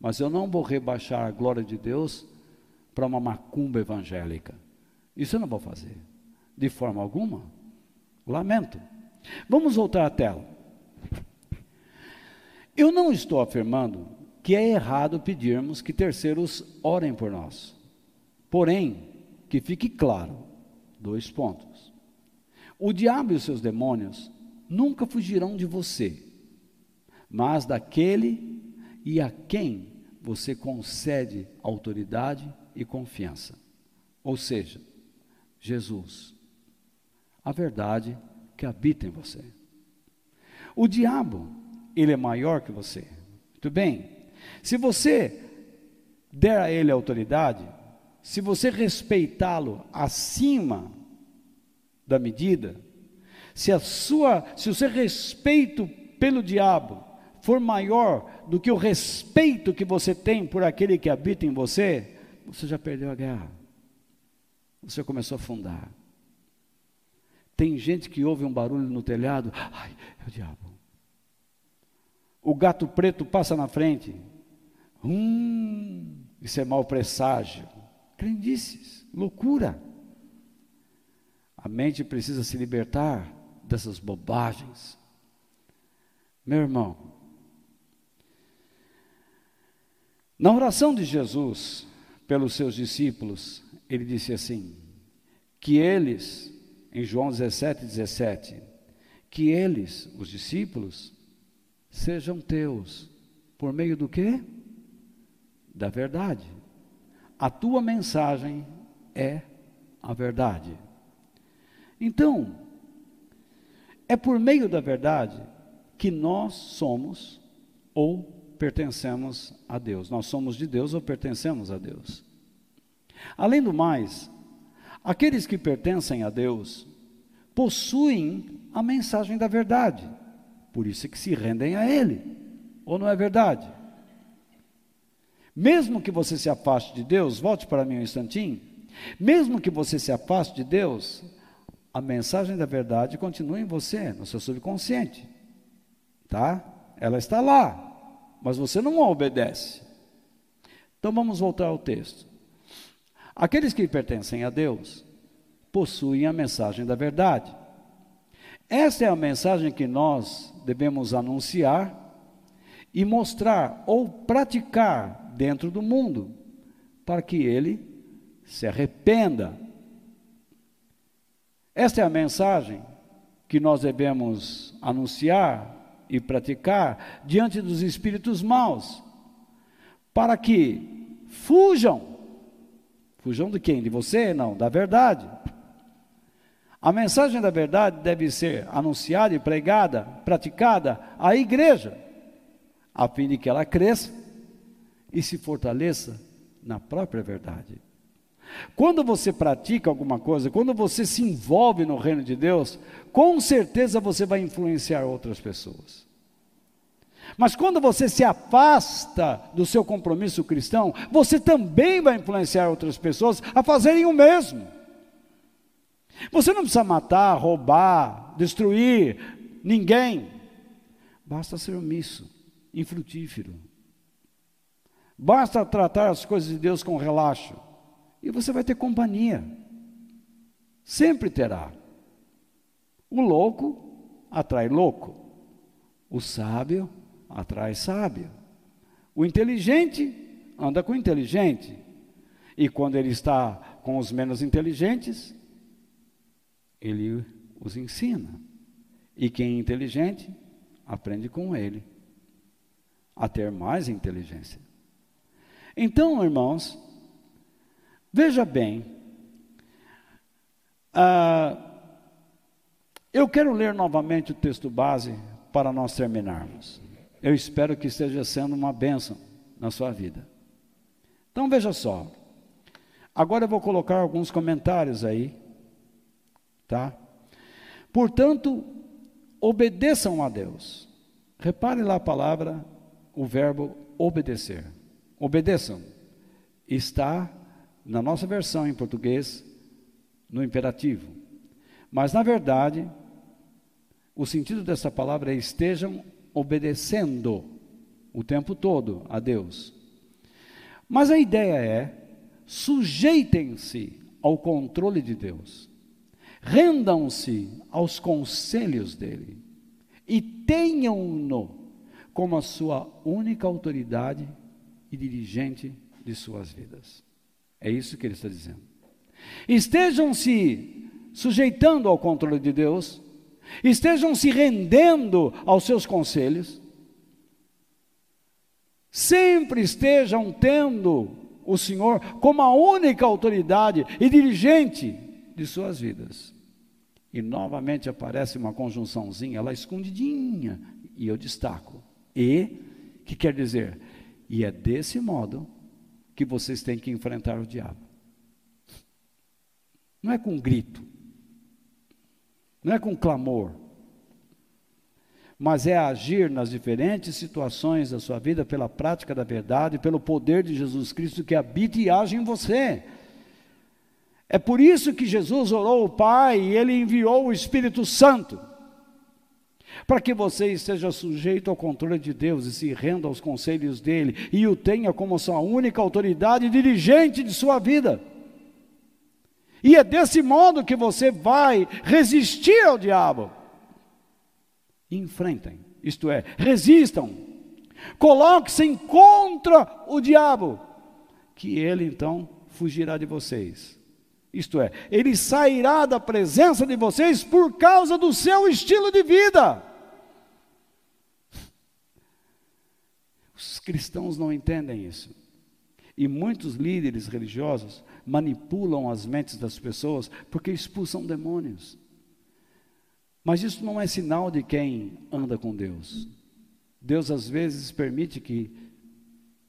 Mas eu não vou rebaixar a glória de Deus para uma macumba evangélica. Isso eu não vou fazer. De forma alguma. Lamento. Vamos voltar à tela. Eu não estou afirmando que é errado pedirmos que terceiros orem por nós. Porém, que fique claro, dois pontos. O diabo e os seus demônios nunca fugirão de você, mas daquele e a quem você concede autoridade e confiança. Ou seja, Jesus, a verdade que habita em você. O diabo, ele é maior que você. Muito bem? Se você der a ele autoridade, se você respeitá-lo acima da medida, se a sua, se o seu respeito pelo diabo for maior do que o respeito que você tem por aquele que habita em você, você já perdeu a guerra. Você começou a afundar. Tem gente que ouve um barulho no telhado, ai, é o diabo. O gato preto passa na frente, Hum, isso é mau presságio. Crendices, loucura. A mente precisa se libertar dessas bobagens. Meu irmão, na oração de Jesus pelos seus discípulos, ele disse assim: que eles, em João 17, 17, que eles, os discípulos, sejam teus, por meio do quê? da verdade. A tua mensagem é a verdade. Então, é por meio da verdade que nós somos ou pertencemos a Deus. Nós somos de Deus ou pertencemos a Deus. Além do mais, aqueles que pertencem a Deus possuem a mensagem da verdade. Por isso é que se rendem a Ele. Ou não é verdade? Mesmo que você se afaste de Deus, volte para mim um instantinho. Mesmo que você se afaste de Deus, a mensagem da verdade continua em você, no seu subconsciente. Tá? Ela está lá, mas você não obedece. Então vamos voltar ao texto. Aqueles que pertencem a Deus possuem a mensagem da verdade. Esta é a mensagem que nós devemos anunciar e mostrar ou praticar dentro do mundo, para que ele se arrependa. Esta é a mensagem que nós devemos anunciar e praticar diante dos espíritos maus, para que fujam. Fujam de quem? De você? Não, da verdade. A mensagem da verdade deve ser anunciada e pregada, praticada à igreja, a fim de que ela cresça e se fortaleça na própria verdade. Quando você pratica alguma coisa, quando você se envolve no reino de Deus, com certeza você vai influenciar outras pessoas. Mas quando você se afasta do seu compromisso cristão, você também vai influenciar outras pessoas a fazerem o mesmo. Você não precisa matar, roubar, destruir ninguém. Basta ser omisso, infrutífero. Basta tratar as coisas de Deus com relaxo. E você vai ter companhia. Sempre terá. O louco atrai louco. O sábio atrai sábio. O inteligente anda com o inteligente. E quando ele está com os menos inteligentes, ele os ensina. E quem é inteligente, aprende com ele a ter mais inteligência. Então, irmãos, veja bem, ah, eu quero ler novamente o texto base para nós terminarmos. Eu espero que esteja sendo uma bênção na sua vida. Então veja só. Agora eu vou colocar alguns comentários aí, tá? Portanto, obedeçam a Deus. Repare lá a palavra, o verbo obedecer. Obedeçam. Está na nossa versão em português no imperativo. Mas na verdade, o sentido dessa palavra é estejam obedecendo o tempo todo a Deus. Mas a ideia é sujeitem-se ao controle de Deus. Rendam-se aos conselhos dele e tenham-no como a sua única autoridade e dirigente de suas vidas. É isso que ele está dizendo. Estejam se sujeitando ao controle de Deus, estejam se rendendo aos seus conselhos, sempre estejam tendo o Senhor como a única autoridade e dirigente de suas vidas. E novamente aparece uma conjunçãozinha lá escondidinha, e eu destaco. E, que quer dizer? E é desse modo que vocês têm que enfrentar o diabo. Não é com grito, não é com clamor, mas é agir nas diferentes situações da sua vida pela prática da verdade, pelo poder de Jesus Cristo que habita e age em você. É por isso que Jesus orou o Pai e ele enviou o Espírito Santo. Para que você esteja sujeito ao controle de Deus e se renda aos conselhos dele e o tenha como sua única autoridade dirigente de sua vida. E é desse modo que você vai resistir ao diabo. Enfrentem, isto é, resistam. Coloque-se contra o diabo, que ele então fugirá de vocês. Isto é, ele sairá da presença de vocês por causa do seu estilo de vida. Cristãos não entendem isso. E muitos líderes religiosos manipulam as mentes das pessoas porque expulsam demônios. Mas isso não é sinal de quem anda com Deus. Deus às vezes permite que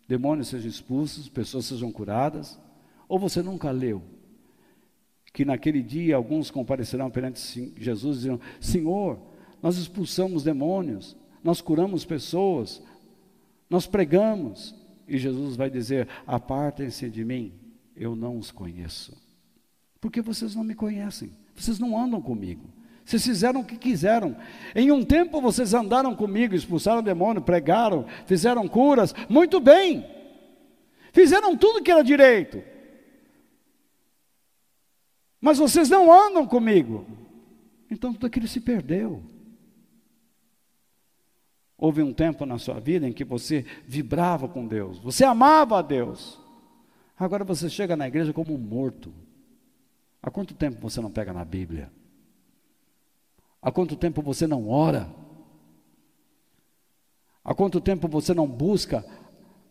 demônios sejam expulsos, pessoas sejam curadas, ou você nunca leu que naquele dia alguns comparecerão perante Jesus e dirão: Senhor, nós expulsamos demônios, nós curamos pessoas, nós pregamos. E Jesus vai dizer: Apartem-se de mim, eu não os conheço. Porque vocês não me conhecem, vocês não andam comigo. Vocês fizeram o que quiseram. Em um tempo vocês andaram comigo, expulsaram demônio, pregaram, fizeram curas. Muito bem. Fizeram tudo que era direito. Mas vocês não andam comigo. Então tudo aquilo se perdeu. Houve um tempo na sua vida em que você vibrava com Deus, você amava a Deus. Agora você chega na igreja como um morto. Há quanto tempo você não pega na Bíblia? Há quanto tempo você não ora? Há quanto tempo você não busca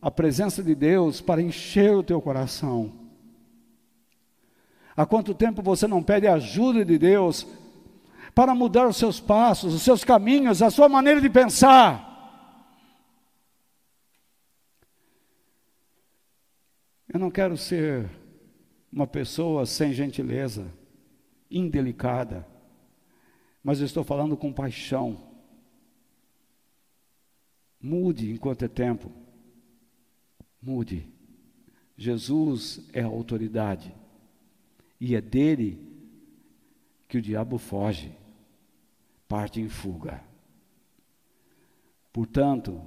a presença de Deus para encher o teu coração? Há quanto tempo você não pede ajuda de Deus para mudar os seus passos, os seus caminhos, a sua maneira de pensar? Eu não quero ser uma pessoa sem gentileza, indelicada, mas eu estou falando com paixão. Mude enquanto é tempo. Mude. Jesus é a autoridade e é dele que o diabo foge, parte em fuga. Portanto,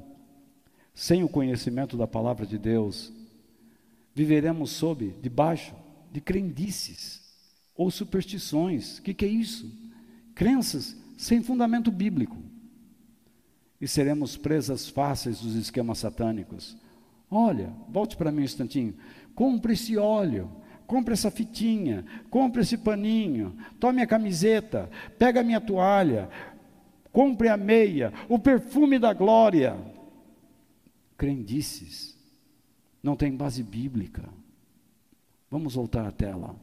sem o conhecimento da palavra de Deus, viveremos sob, debaixo de crendices ou superstições. O que, que é isso? Crenças sem fundamento bíblico. E seremos presas fáceis dos esquemas satânicos. Olha, volte para mim um instantinho. Compre esse óleo, compre essa fitinha, compre esse paninho, tome a camiseta, pega a minha toalha, compre a meia, o perfume da glória. Crendices, não tem base bíblica. Vamos voltar à tela.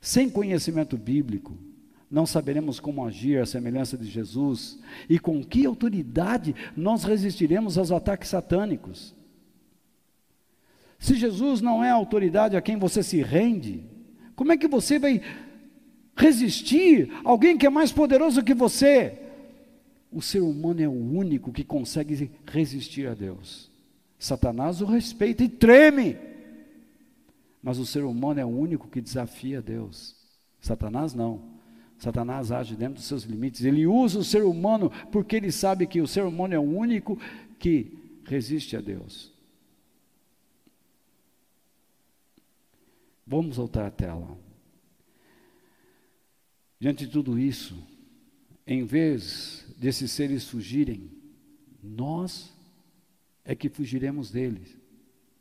Sem conhecimento bíblico, não saberemos como agir à semelhança de Jesus e com que autoridade nós resistiremos aos ataques satânicos. Se Jesus não é a autoridade a quem você se rende, como é que você vai resistir a alguém que é mais poderoso que você? O ser humano é o único que consegue resistir a Deus. Satanás o respeita e treme. Mas o ser humano é o único que desafia Deus. Satanás não. Satanás age dentro dos seus limites. Ele usa o ser humano porque ele sabe que o ser humano é o único que resiste a Deus. Vamos voltar à tela. Diante de tudo isso, em vez desses seres fugirem, nós é que fugiremos deles,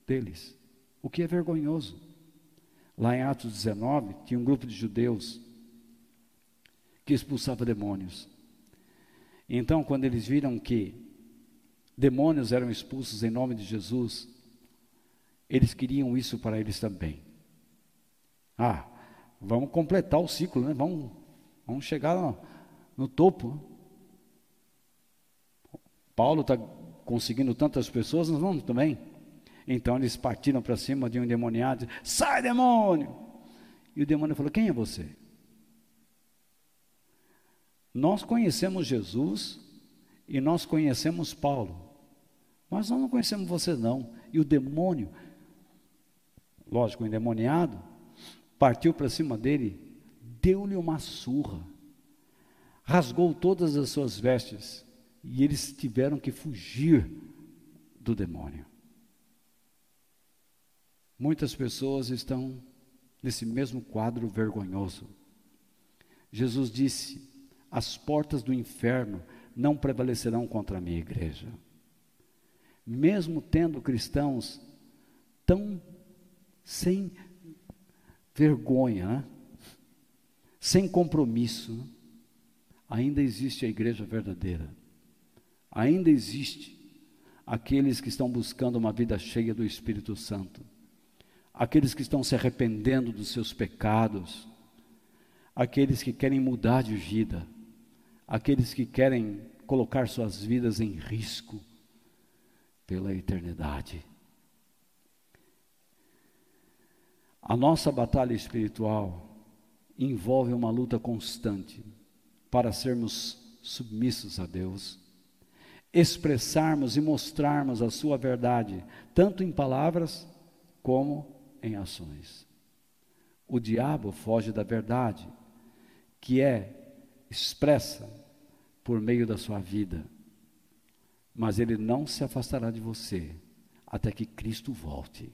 deles. O que é vergonhoso. Lá em Atos 19, tinha um grupo de judeus que expulsava demônios. Então, quando eles viram que demônios eram expulsos em nome de Jesus, eles queriam isso para eles também. Ah, vamos completar o ciclo, né? Vamos, vamos chegar no, no topo. Paulo está conseguindo tantas pessoas, nós vamos também. Então eles partiram para cima de um endemoniado, sai demônio! E o demônio falou: Quem é você? Nós conhecemos Jesus e nós conhecemos Paulo, mas nós não conhecemos você não. E o demônio, lógico, endemoniado, partiu para cima dele, deu-lhe uma surra, rasgou todas as suas vestes e eles tiveram que fugir do demônio. Muitas pessoas estão nesse mesmo quadro vergonhoso. Jesus disse: As portas do inferno não prevalecerão contra a minha igreja. Mesmo tendo cristãos tão sem vergonha, né? sem compromisso, né? ainda existe a igreja verdadeira. Ainda existe aqueles que estão buscando uma vida cheia do Espírito Santo. Aqueles que estão se arrependendo dos seus pecados. Aqueles que querem mudar de vida. Aqueles que querem colocar suas vidas em risco pela eternidade. A nossa batalha espiritual envolve uma luta constante para sermos submissos a Deus, expressarmos e mostrarmos a Sua verdade, tanto em palavras como em ações. O diabo foge da verdade, que é expressa por meio da sua vida, mas ele não se afastará de você até que Cristo volte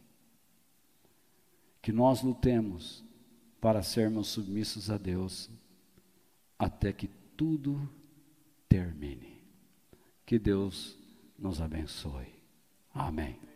que nós lutemos para sermos submissos a Deus até que tudo termine. Que Deus nos abençoe. Amém.